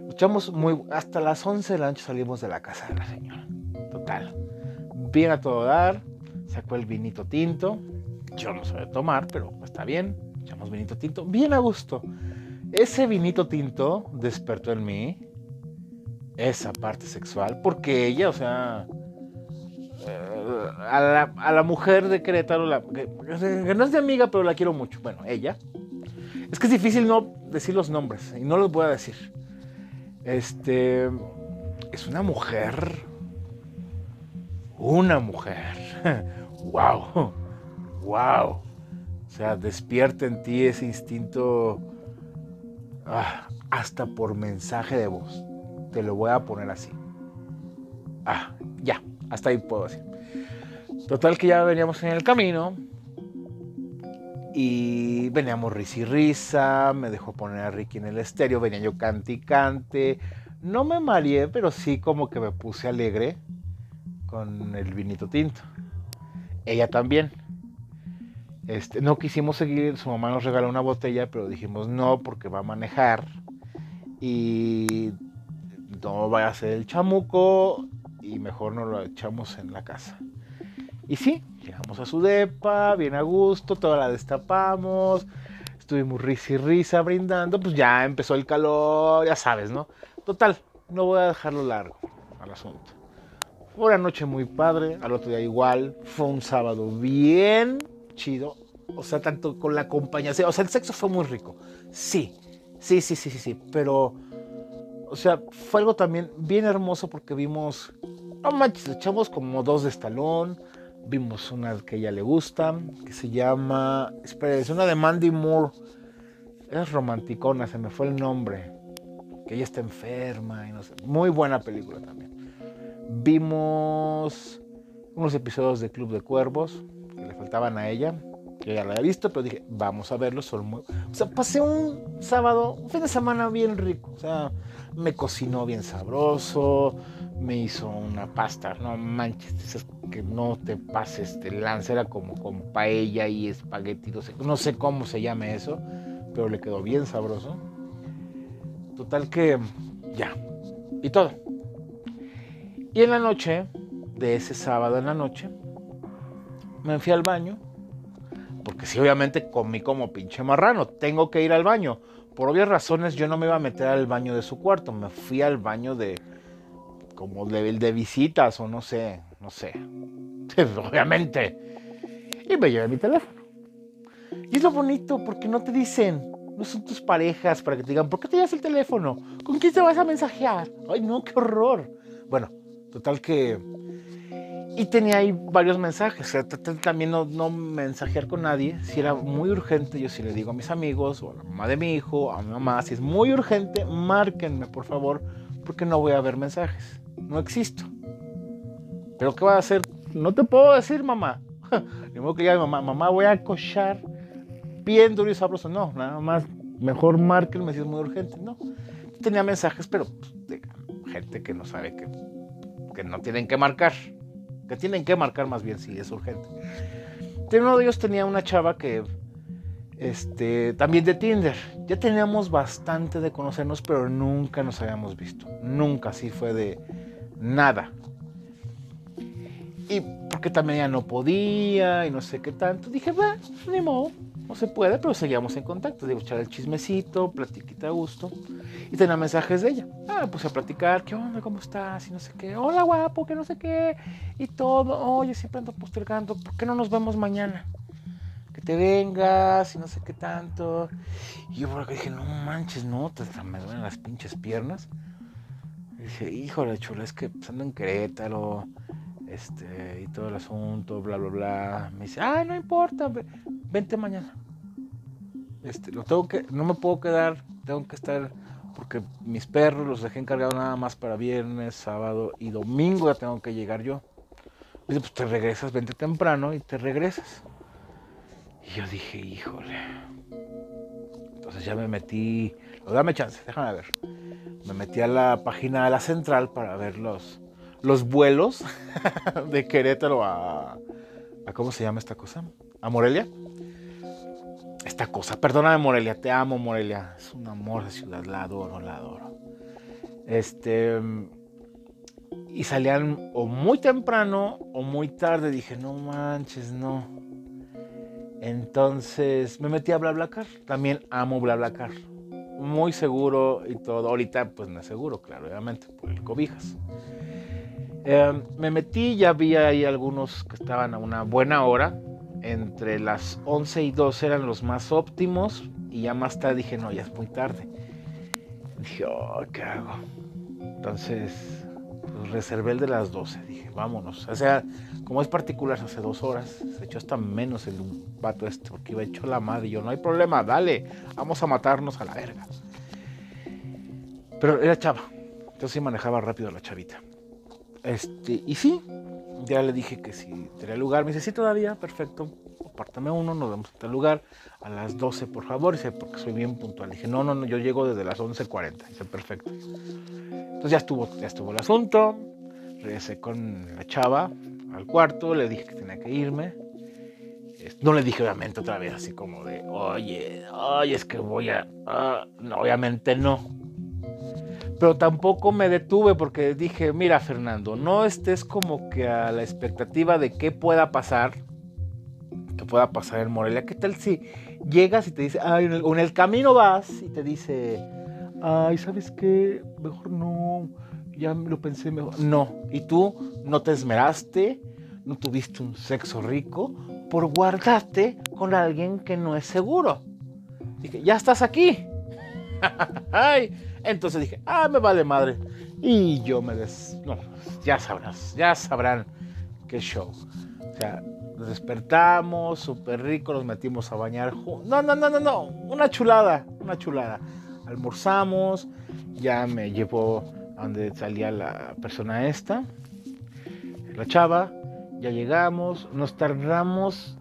Luchamos muy, hasta las 11 de la noche salimos de la casa de la señora. Total. Bien a todo dar, sacó el vinito tinto. Yo no sé tomar, pero está bien. Echamos vinito tinto, bien a gusto. Ese vinito tinto despertó en mí esa parte sexual, porque ella, o sea, a la, mujer de Querétaro, la, que, no es de amiga, pero la quiero mucho. Bueno, ella. Es que es difícil no decir los nombres y no los voy a decir. Este es una mujer, una mujer, wow, wow. Sea, despierta en ti ese instinto ah, hasta por mensaje de voz. Te lo voy a poner así. Ah, ya, hasta ahí puedo decir. Total que ya veníamos en el camino y veníamos risa y risa, me dejó poner a Ricky en el estéreo, venía yo cante y cante. No me mareé, pero sí como que me puse alegre con el vinito tinto. Ella también. Este, no quisimos seguir, su mamá nos regaló una botella, pero dijimos no porque va a manejar y no vaya a ser el chamuco y mejor nos lo echamos en la casa. Y sí, llegamos a su depa, bien a gusto, toda la destapamos, estuvimos risa y risa brindando, pues ya empezó el calor, ya sabes, ¿no? Total, no voy a dejarlo largo al asunto. Fue una noche muy padre, al otro día igual, fue un sábado bien chido, o sea, tanto con la compañía, o sea, el sexo fue muy rico, sí, sí, sí, sí, sí, sí, pero, o sea, fue algo también bien hermoso porque vimos, no manches, echamos como dos de estalón, vimos una que a ella le gusta, que se llama, espera, es una de Mandy Moore, es romanticona, se me fue el nombre, que ella está enferma y no sé, muy buena película también. Vimos unos episodios de Club de Cuervos le faltaban a ella, que ya la había visto, pero dije, vamos a verlos, son muy... O sea, pasé un sábado, un fin de semana bien rico, o sea, me cocinó bien sabroso, me hizo una pasta, no manches, que no te pases de lanza, era como con paella y espagueti, no sé, no sé cómo se llame eso, pero le quedó bien sabroso. Total que ya, y todo. Y en la noche, de ese sábado en la noche, me fui al baño, porque sí, obviamente comí como pinche marrano, tengo que ir al baño. Por obvias razones yo no me iba a meter al baño de su cuarto, me fui al baño de, como de, de visitas o no sé, no sé. Obviamente. Y me llevé mi teléfono. Y es lo bonito porque no te dicen, no son tus parejas para que te digan, ¿por qué te llevas el teléfono? ¿Con quién te vas a mensajear? Ay, no, qué horror. Bueno, total que... Y tenía ahí varios mensajes. también no, no mensajear con nadie. Si era muy urgente, yo sí le digo a mis amigos o a la mamá de mi hijo, a mi mamá, si es muy urgente, márquenme, por favor porque no voy a ver mensajes. No existo. Pero ¿qué va a hacer? No te puedo decir, mamá. Ni modo que ya mamá, mamá, voy a cochar bien duro y sabroso. No, nada más, mejor márquenme si es muy urgente. No. Tenía mensajes, pero pues, de gente que no sabe que, que no tienen que marcar. Que tienen que marcar más bien si es urgente. Uno de ellos tenía una chava que este, también de Tinder. Ya teníamos bastante de conocernos, pero nunca nos habíamos visto. Nunca, así fue de nada. Y porque también ya no podía y no sé qué tanto. Dije, va, ni modo, no se puede, pero seguíamos en contacto. Digo, echar el chismecito, platiquita a gusto. Y tenía mensajes de ella. Ah, puse a platicar, ¿qué onda? ¿Cómo estás? Y no sé qué. Hola, guapo, que no sé qué. Y todo. Oye, siempre ando postergando. ¿Por qué no nos vemos mañana? que te vengas y no sé qué tanto. Y yo por acá dije, no manches, no, te, me duelen las pinches piernas. Y dije, híjole, chula, es que pues, ando en Querétaro, este, y todo el asunto, bla, bla, bla. Me dice, ah, no importa, vente mañana. Este, lo tengo que, no me puedo quedar, tengo que estar, porque mis perros los dejé encargados nada más para viernes, sábado y domingo ya tengo que llegar yo. dice, pues te regresas, vente temprano y te regresas. Y yo dije, híjole. Entonces ya me metí, dame chance, déjame ver. Me metí a la página de la central para ver los, los vuelos de Querétaro a, ¿cómo se llama esta cosa? ¿A Morelia? Esta cosa, perdóname Morelia, te amo Morelia. Es un amor de ciudad, la adoro, la adoro. Este y salían o muy temprano o muy tarde. Dije, no manches, no. Entonces me metí a BlaBlaCar. También amo BlaBlaCar. Muy seguro y todo. Ahorita pues no es seguro, claro, obviamente, por el cobijas. Em, me metí, ya vi ahí algunos que estaban a una buena hora. Entre las 11 y 12 eran los más óptimos. Y ya más tarde dije, no, ya es muy tarde. Dije, oh, ¿qué hago? Entonces Pues reservé el de las 12. Dije, vámonos. O sea, como es particular, hace dos horas, se echó hasta menos el vato este, porque iba hecho la madre. Y yo, no hay problema, dale, vamos a matarnos a la verga. Pero era chava. Entonces sí manejaba rápido la chavita. Este, y sí, ya le dije que si tenía lugar. Me dice, sí, todavía, perfecto. Apártame uno, nos vemos en tal lugar a las 12, por favor. Dice, porque soy bien puntual. dije, no, no, no, yo llego desde las 11.40. Dice, perfecto. Entonces ya estuvo, ya estuvo el asunto. Regresé con la chava al cuarto, le dije que tenía que irme. No le dije obviamente otra vez así como de, oye, oye, es que voy a... Ah, no, obviamente no pero tampoco me detuve porque dije, mira Fernando, no estés como que a la expectativa de qué pueda pasar, que pueda pasar en Morelia. ¿Qué tal si llegas y te dice, ay, o en el camino vas y te dice, ay, ¿sabes qué? Mejor no, ya lo pensé mejor. No, y tú no te esmeraste, no tuviste un sexo rico por guardarte con alguien que no es seguro. Dije, ya estás aquí. ay, entonces dije, ah, me vale madre. Y yo me des... No, ya sabrás, ya sabrán qué show. O sea, nos despertamos, súper rico, nos metimos a bañar. No, no, no, no, no, una chulada, una chulada. Almorzamos, ya me llevó a donde salía la persona esta, la chava, ya llegamos, nos tardamos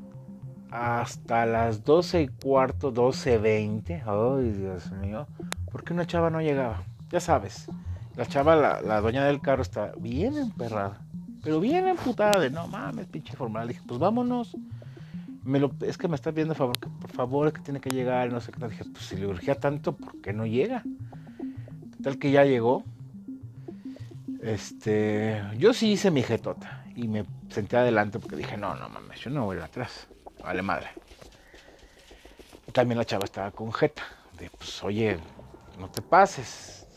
hasta las 12 y cuarto, 12.20. Ay, Dios mío. ¿Por qué una chava no llegaba? Ya sabes, la chava, la, dueña del carro, está bien emperrada. Pero bien emputada de no mames, pinche formal. dije, pues vámonos. Me lo, es que me está viendo, favor, que, por favor, es que tiene que llegar. No sé qué. Dije, pues si le urgía tanto, ¿por qué no llega? Tal que ya llegó. Este, yo sí hice mi jetota y me senté adelante porque dije, no, no mames, yo no voy a ir atrás. Vale madre. También la chava estaba con jeta. De, pues, oye, no te pases.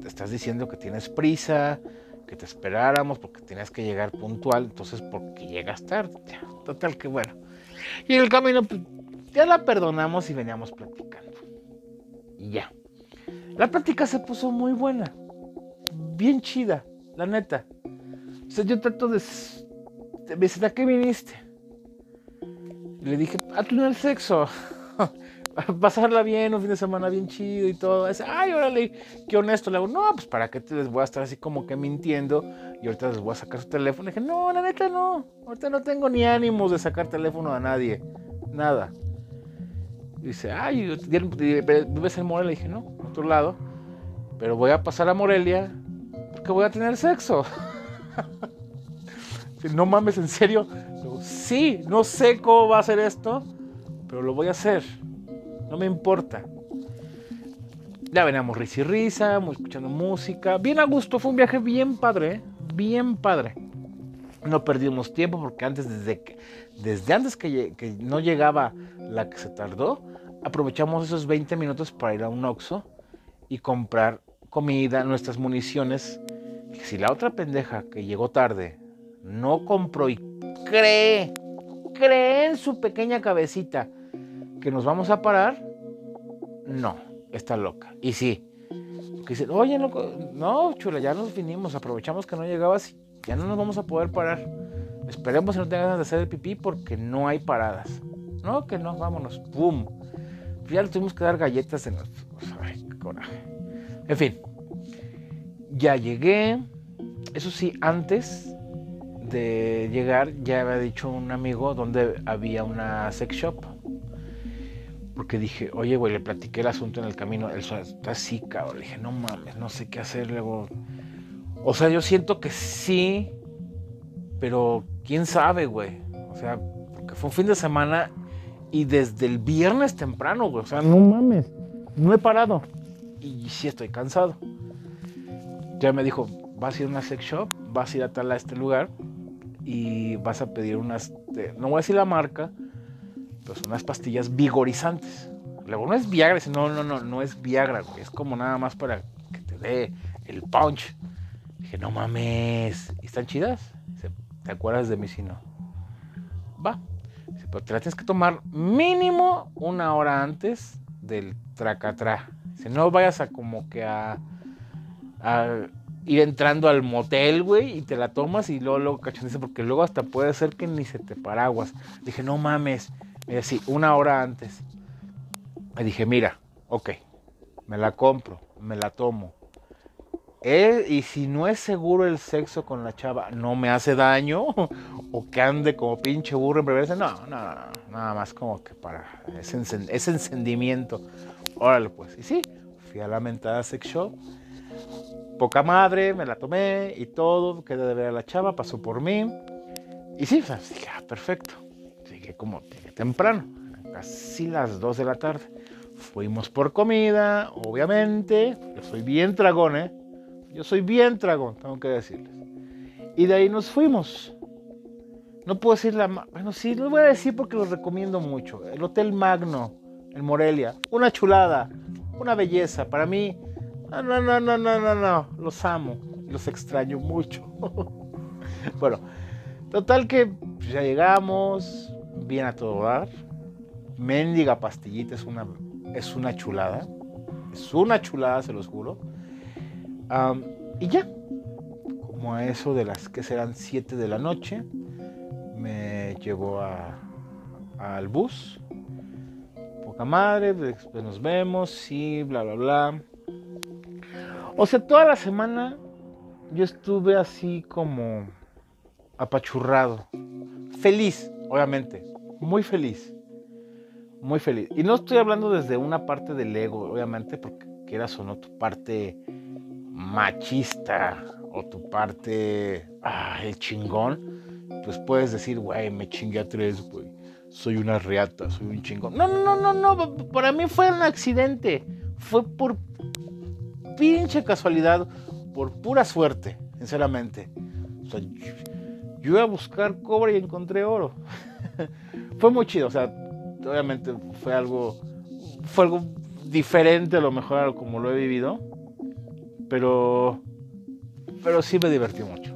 te estás diciendo que tienes prisa, que te esperáramos porque tenías que llegar puntual, entonces porque llegas tarde. Total que bueno. Y en el camino pues, ya la perdonamos y veníamos platicando. Y ya. La plática se puso muy buena. Bien chida, la neta. O yo trato de... Me ¿a qué viniste? le dije, a tener sexo. pasarla bien, un fin de semana bien chido y todo. Dice, ay, órale, qué honesto. Le digo, no, pues para qué te les voy a estar así como que mintiendo y ahorita les voy a sacar su teléfono. Le dije, no, la neta no, ahorita no tengo ni ánimos de sacar teléfono a nadie, nada. Dice, ay, ¿vives en Morelia? Le dije, no, a otro lado, pero voy a pasar a Morelia porque voy a tener sexo. no mames, en serio. sí, no sé cómo va a ser esto, pero lo voy a hacer no me importa. Ya veníamos risa y risa, escuchando música, bien a gusto, fue un viaje bien padre, ¿eh? bien padre. No perdimos tiempo porque antes, desde, que, desde antes que, que, no llegaba la que se tardó, aprovechamos esos 20 minutos para ir a un Oxxo y comprar comida, nuestras municiones. si la otra pendeja que llegó tarde no compró y cree, cree en su pequeña cabecita que nos vamos a parar, no, está loca. Y sí, que dice, oye, no, chula, ya nos vinimos, aprovechamos que no llegabas, ya no nos vamos a poder parar. Esperemos que no tengas ganas de hacer el pipí porque no hay paradas. No, que no, vámonos, ¡pum! Ya le tuvimos que dar galletas en los... Ay, qué coraje. En fin, ya llegué. Eso sí, antes de llegar ya había dicho un amigo donde había una sex shop porque dije, oye, güey, le platiqué el asunto en el camino. Él está así, cabrón. Le dije, no mames, no sé qué hacer. Luego, o sea, yo siento que sí, pero quién sabe, güey. O sea, porque fue un fin de semana y desde el viernes temprano, güey. O sea, no mames, no he parado. Y sí estoy cansado. Ya me dijo, vas a ir a una sex shop, vas a ir a tal a este lugar y vas a pedir unas, no voy a decir la marca, son unas pastillas vigorizantes. No es Viagra, no, no, no, no es Viagra, Es como nada más para que te dé el punch. Dije, no mames. ¿Y están chidas? ¿Te acuerdas de mí si no? Va. pero te la tienes que tomar mínimo una hora antes del tracatrá. Si no vayas a como que a, a ir entrando al motel, güey, y te la tomas y luego, luego cachondiza, porque luego hasta puede ser que ni se te paraguas. Dije, no mames. Me decía, una hora antes. Me dije, mira, ok, me la compro, me la tomo. Y si no es seguro el sexo con la chava, no me hace daño, o que ande como pinche burro en reversa, no, no, no, nada más como que para ese, encendimiento. Órale, pues, y sí, fui a la mentada sex shop poca madre, me la tomé y todo, quedé de ver a la chava, pasó por mí. Y sí, dije, ah, perfecto. Como temprano, casi las 2 de la tarde. Fuimos por comida, obviamente. Yo soy bien dragón, ¿eh? Yo soy bien dragón, tengo que decirles. Y de ahí nos fuimos. No puedo decir la... Bueno, sí, lo voy a decir porque lo recomiendo mucho. El Hotel Magno, en Morelia. Una chulada, una belleza. Para mí, no, no, no, no, no, no, no. Los amo. Los extraño mucho. bueno, total que ya llegamos. Bien a todo dar. Méndiga pastillita es una, es una chulada. Es una chulada, se los juro. y ya. Como a eso de las que serán 7 de la noche. Me llevó al bus. Poca madre. Después nos vemos. Sí, bla, bla, bla o sea, toda la semana yo estuve así como apachurrado. Feliz, obviamente. Muy feliz. Muy feliz. Y no estoy hablando desde una parte del ego, obviamente, porque quieras o no tu parte machista o tu parte, ah, el chingón, pues puedes decir, güey, me chingué a tres, güey. Soy una reata, soy un chingón. No, no, no, no, no. Para mí fue un accidente. Fue por pinche casualidad, por pura suerte, sinceramente. O sea, yo, iba a buscar cobre y encontré oro. fue muy chido, o sea, obviamente fue algo, fue algo diferente a lo mejor a como lo he vivido, pero, pero sí me divertí mucho.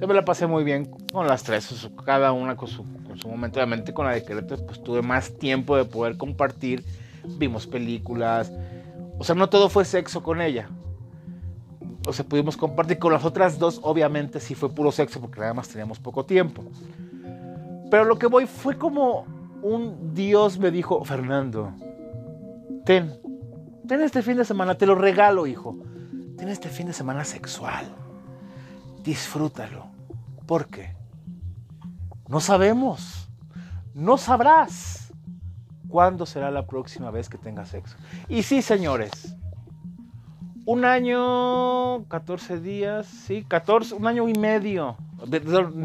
Yo me la pasé muy bien con las tres, cada una con su, con su momento. Obviamente con la de Querétaro pues tuve más tiempo de poder compartir. Vimos películas, o sea, no todo fue sexo con ella. O sea, pudimos compartir con las otras dos, obviamente sí fue puro sexo porque además teníamos poco tiempo. Pero lo que voy fue como un Dios me dijo, Fernando, ten, ten este fin de semana, te lo regalo, hijo. Ten este fin de semana sexual. Disfrútalo. ¿Por qué? No sabemos. No sabrás. ¿Cuándo será la próxima vez que tenga sexo? Y sí, señores, un año, 14 días, sí, 14, un año y medio,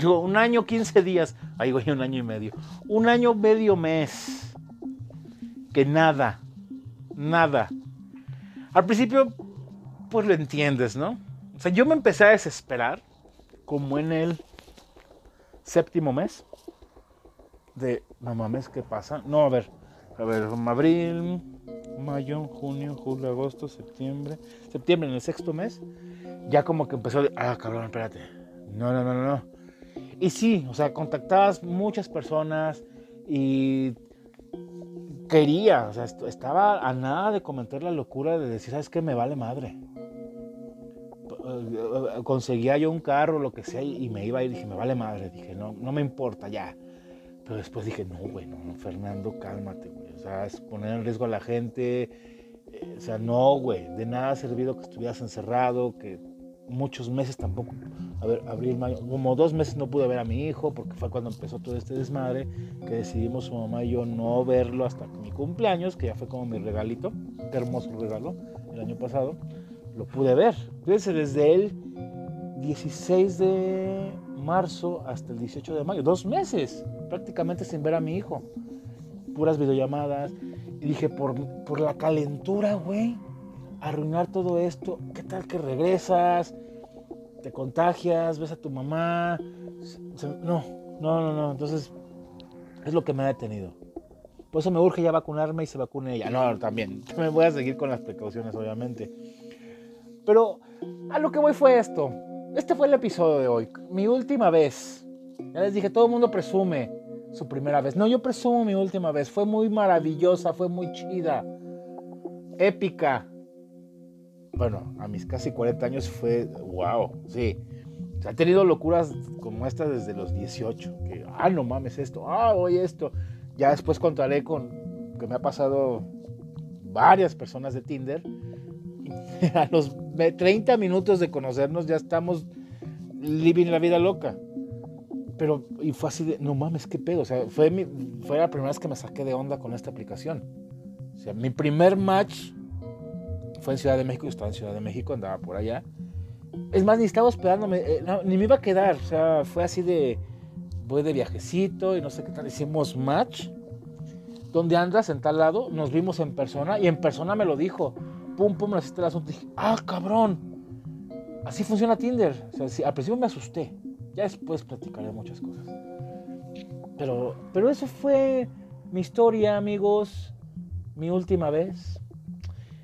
un año, 15 días, ahí voy, un año y medio, un año, medio mes, que nada, nada. Al principio, pues lo entiendes, ¿no? O sea, yo me empecé a desesperar, como en el séptimo mes, de, no mames, ¿qué pasa? No, a ver, a ver, abril, mayo, junio, julio, agosto, septiembre. Septiembre, en el sexto mes, ya como que empezó, ah, cabrón, espérate. No, no, no, no. Y sí, o sea, contactabas muchas personas y quería, o sea, estaba a nada de comentar la locura de decir, ¿sabes qué? Me vale madre. Conseguía yo un carro, lo que sea, y me iba y dije, me vale madre. Dije, no, no me importa, ya. Pero después dije, no, güey, no, Fernando, cálmate, güey. O sea, es poner en riesgo a la gente. Eh, o sea, no, güey, de nada ha servido que estuvieras encerrado, que muchos meses tampoco. A ver, abril, mayo, como dos meses no pude ver a mi hijo, porque fue cuando empezó todo este desmadre, que decidimos su mamá y yo no verlo hasta mi cumpleaños, que ya fue como mi regalito, qué hermoso regalo, el año pasado. Lo pude ver. Fíjense, desde el 16 de marzo hasta el 18 de mayo, dos meses prácticamente sin ver a mi hijo. Puras videollamadas. Y dije, por, por la calentura, güey, arruinar todo esto. ¿Qué tal que regresas? Te contagias, ves a tu mamá. No, no, no, no. Entonces, es lo que me ha detenido. Por eso me urge ya vacunarme y se vacune ella. No, también. Me voy a seguir con las precauciones, obviamente. Pero a lo que voy fue esto. Este fue el episodio de hoy. Mi última vez. Ya les dije, todo el mundo presume su primera vez. No, yo presumo mi última vez. Fue muy maravillosa, fue muy chida, épica. bueno, a mis casi 40 años fue, wow, sí. O sea, he tenido locuras como esta desde los 18. Que, ah, no mames esto, ah, hoy esto. Ya después contaré con que me ha pasado varias personas de Tinder. A los 30 minutos de conocernos ya estamos living la vida loca. Pero, y fue así de, no mames, qué pedo. O sea, fue, fue la primera vez que me saqué de onda con esta aplicación. O sea, mi primer match fue en Ciudad de México, yo estaba en Ciudad de México, andaba por allá. Es más, ni estaba hospedándome, eh, ni me iba a quedar. O sea, fue así de, voy de viajecito y no sé qué tal. Hicimos match. ¿Dónde andas? En tal lado. Nos vimos en persona y en persona me lo dijo. Pum, pum, me el asunto. Dije, ah, cabrón. Así funciona Tinder. O sea, al principio me asusté. Ya después platicaré muchas cosas. Pero, pero eso fue mi historia, amigos. Mi última vez.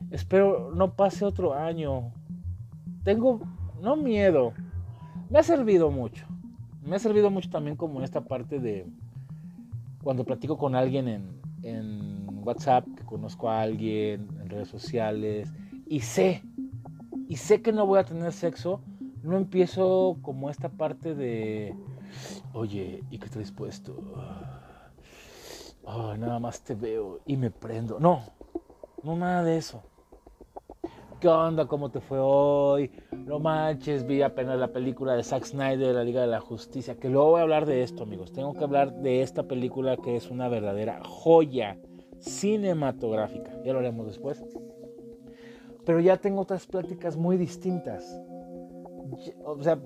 Espero no pase otro año. Tengo, no miedo. Me ha servido mucho. Me ha servido mucho también como esta parte de cuando platico con alguien en, en WhatsApp, que conozco a alguien, en redes sociales, y sé, y sé que no voy a tener sexo, no empiezo como esta parte de, oye, ¿y qué te dispuesto? Oh, nada más te veo y me prendo. No, no nada de eso. ¿Qué onda? ¿Cómo te fue hoy? No manches, vi apenas la película de Zack Snyder de la Liga de la Justicia. Que luego voy a hablar de esto, amigos. Tengo que hablar de esta película que es una verdadera joya cinematográfica. Ya lo haremos después. Pero ya tengo otras pláticas muy distintas o sea,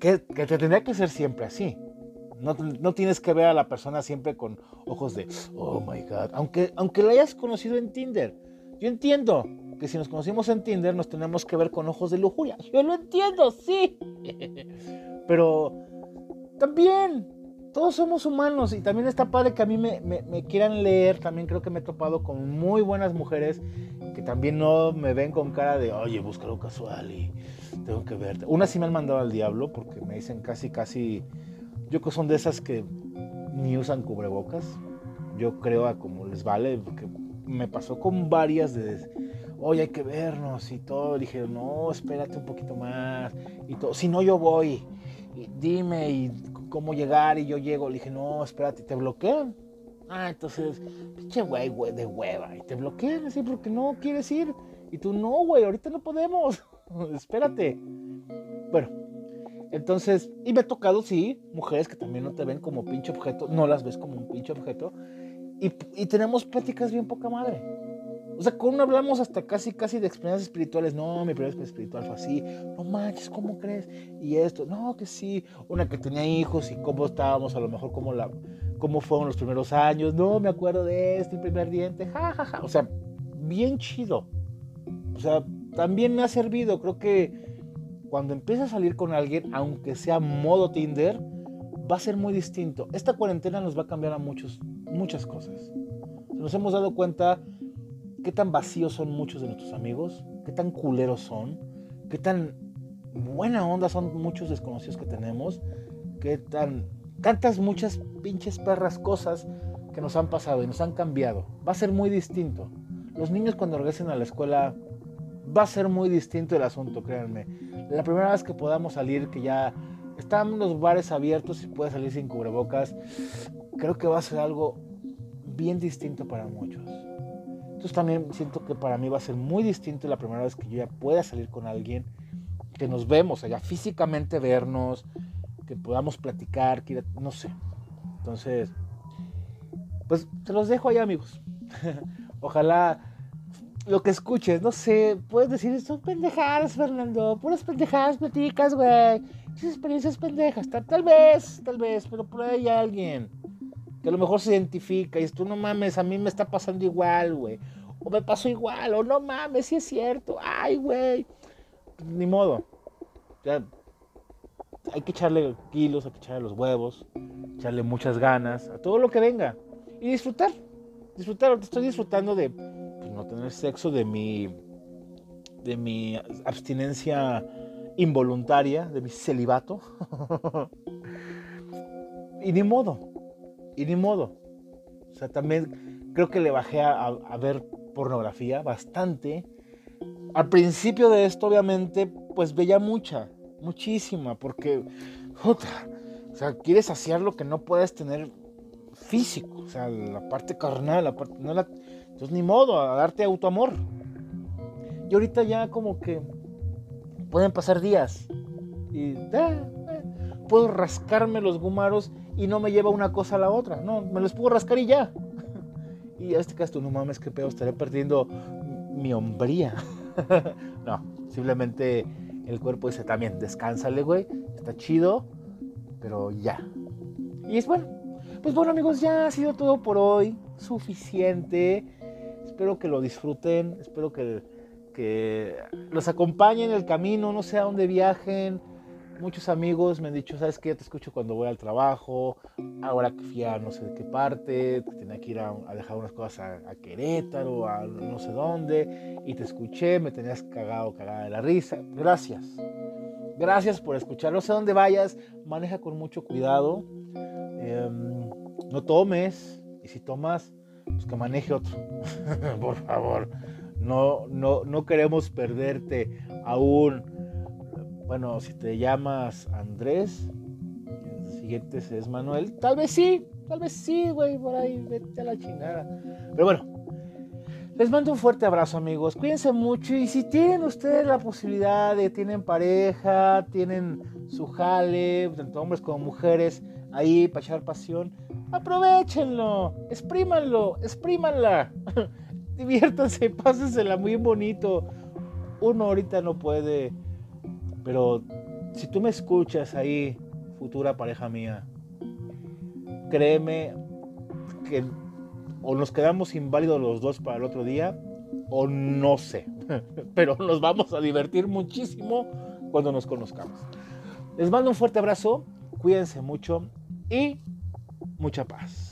que, te tendría que ser siempre así. No, no, tienes que ver a la persona siempre con ojos de, oh my God, aunque, aunque la hayas conocido en Tinder. Yo entiendo que si nos conocimos en Tinder nos tenemos que ver con ojos de lujuria. Yo lo entiendo, sí. Pero también, todos somos humanos y también está padre que a mí me, me, quieran leer. También creo que me he topado con muy buenas mujeres que también no me ven con cara de, oye, búscalo casual y tengo que verte. Una sí me han mandado al diablo porque me dicen casi, casi. Yo que son de esas que ni usan cubrebocas. Yo creo a como les vale. Porque me pasó con varias de. Oye, hay que vernos y todo. Dije, no, espérate un poquito más. Y todo. Si no, yo voy. dime y cómo llegar. Y yo llego. Le dije, no, espérate, te bloquean. Ah, entonces, pinche güey, güey, de hueva. Y te bloquean así porque no quieres ir. Y tú, no, güey, ahorita no podemos. espérate. Bueno, entonces, y me ha tocado, sí, mujeres que también no te ven como pinche objeto, no las ves como un pinche objeto, y, y tenemos pláticas bien poca madre. O sea, con uno hablamos hasta casi, casi de experiencias espirituales. No, mi primera experiencia espiritual fue así. No manches, ¿cómo crees? Y esto, no, que sí. Una que tenía hijos y cómo estábamos, a lo mejor cómo, la, cómo fueron los primeros años. No, me acuerdo de este, el primer diente. Ja, ja, ja. O sea, bien chido. O sea, también me ha servido. Creo que cuando empieza a salir con alguien, aunque sea modo Tinder, va a ser muy distinto. Esta cuarentena nos va a cambiar a muchos, muchas cosas. Nos hemos dado cuenta qué tan vacíos son muchos de nuestros amigos, qué tan culeros son, qué tan buena onda son muchos desconocidos que tenemos, qué tan tantas muchas pinches perras cosas que nos han pasado y nos han cambiado. Va a ser muy distinto. Los niños cuando regresen a la escuela va a ser muy distinto el asunto, créanme. La primera vez que podamos salir, que ya están los bares abiertos y puede salir sin cubrebocas, creo que va a ser algo bien distinto para muchos. Entonces también siento que para mí va a ser muy distinto la primera vez que yo ya pueda salir con alguien, que nos vemos, allá físicamente vernos, que podamos platicar, que no sé. Entonces, pues te los dejo ahí amigos. Ojalá lo que escuches, no sé, puedes decir, son pendejadas, Fernando, puras pendejadas platicas, güey. Esas experiencias pendejas, tal, tal, vez, tal vez, pero por ahí hay alguien que a lo mejor se identifica y tú no mames, a mí me está pasando igual, güey. O me pasó igual, o no mames, sí es cierto, ay, güey. Ni modo. Ya, hay que echarle kilos, hay que echarle los huevos, echarle muchas ganas a todo lo que venga y disfrutar. Disfrutar, estoy disfrutando de no tener sexo, de mi, de mi abstinencia involuntaria, de mi celibato. y ni modo, y ni modo. O sea, también creo que le bajé a, ver pornografía bastante. al principio de esto, obviamente, pues veía mucha, muchísima, porque, o sea, quieres saciar lo que no puedes tener físico, o sea, la parte carnal, la parte, no la, entonces ni modo, a darte autoamor. Y ahorita ya como que pueden pasar días y eh, eh, puedo rascarme los gumaros y no me lleva una cosa a la otra, no, me los puedo rascar y ya. Y a este caso, no mames, qué pedo, estaré perdiendo mi hombría. no, simplemente el cuerpo dice también, descánsale, güey, está chido, pero ya. Y es bueno. Pues bueno, amigos, ya ha sido todo por hoy. Suficiente. Espero que lo disfruten. Espero que, que los acompañen en el camino. No sé a dónde viajen muchos amigos me han dicho, ¿sabes qué? Te escucho cuando voy al trabajo, ahora que fui a no sé de qué parte, tenía que ir a, dejar unas cosas a, Querétaro, a no sé dónde, y te escuché, me tenías cagado, cagada de la risa. Gracias. Gracias por escuchar. No sé dónde vayas, maneja con mucho cuidado. Em, no tomes, y si tomas, pues que maneje otro. por favor. No, no, no queremos perderte aún bueno, si te llamas Andrés, el siguiente es Manuel, tal vez sí, tal vez sí, güey, por ahí, vete a la chingada. Pero bueno, les mando un fuerte abrazo, amigos. Cuídense mucho y si tienen ustedes la posibilidad de, tienen pareja, tienen su jale, tanto hombres como mujeres, ahí para echar pasión, aprovechenlo, exprímanlo, exprímanla. Diviértanse, pásensela muy bonito. Uno ahorita no puede pero si tú me escuchas ahí, futura pareja mía, créeme que o nos quedamos inválidos los dos para el otro día, o no sé. Pero nos vamos a divertir muchísimo cuando nos conozcamos. Les mando un fuerte abrazo, cuídense mucho y mucha paz.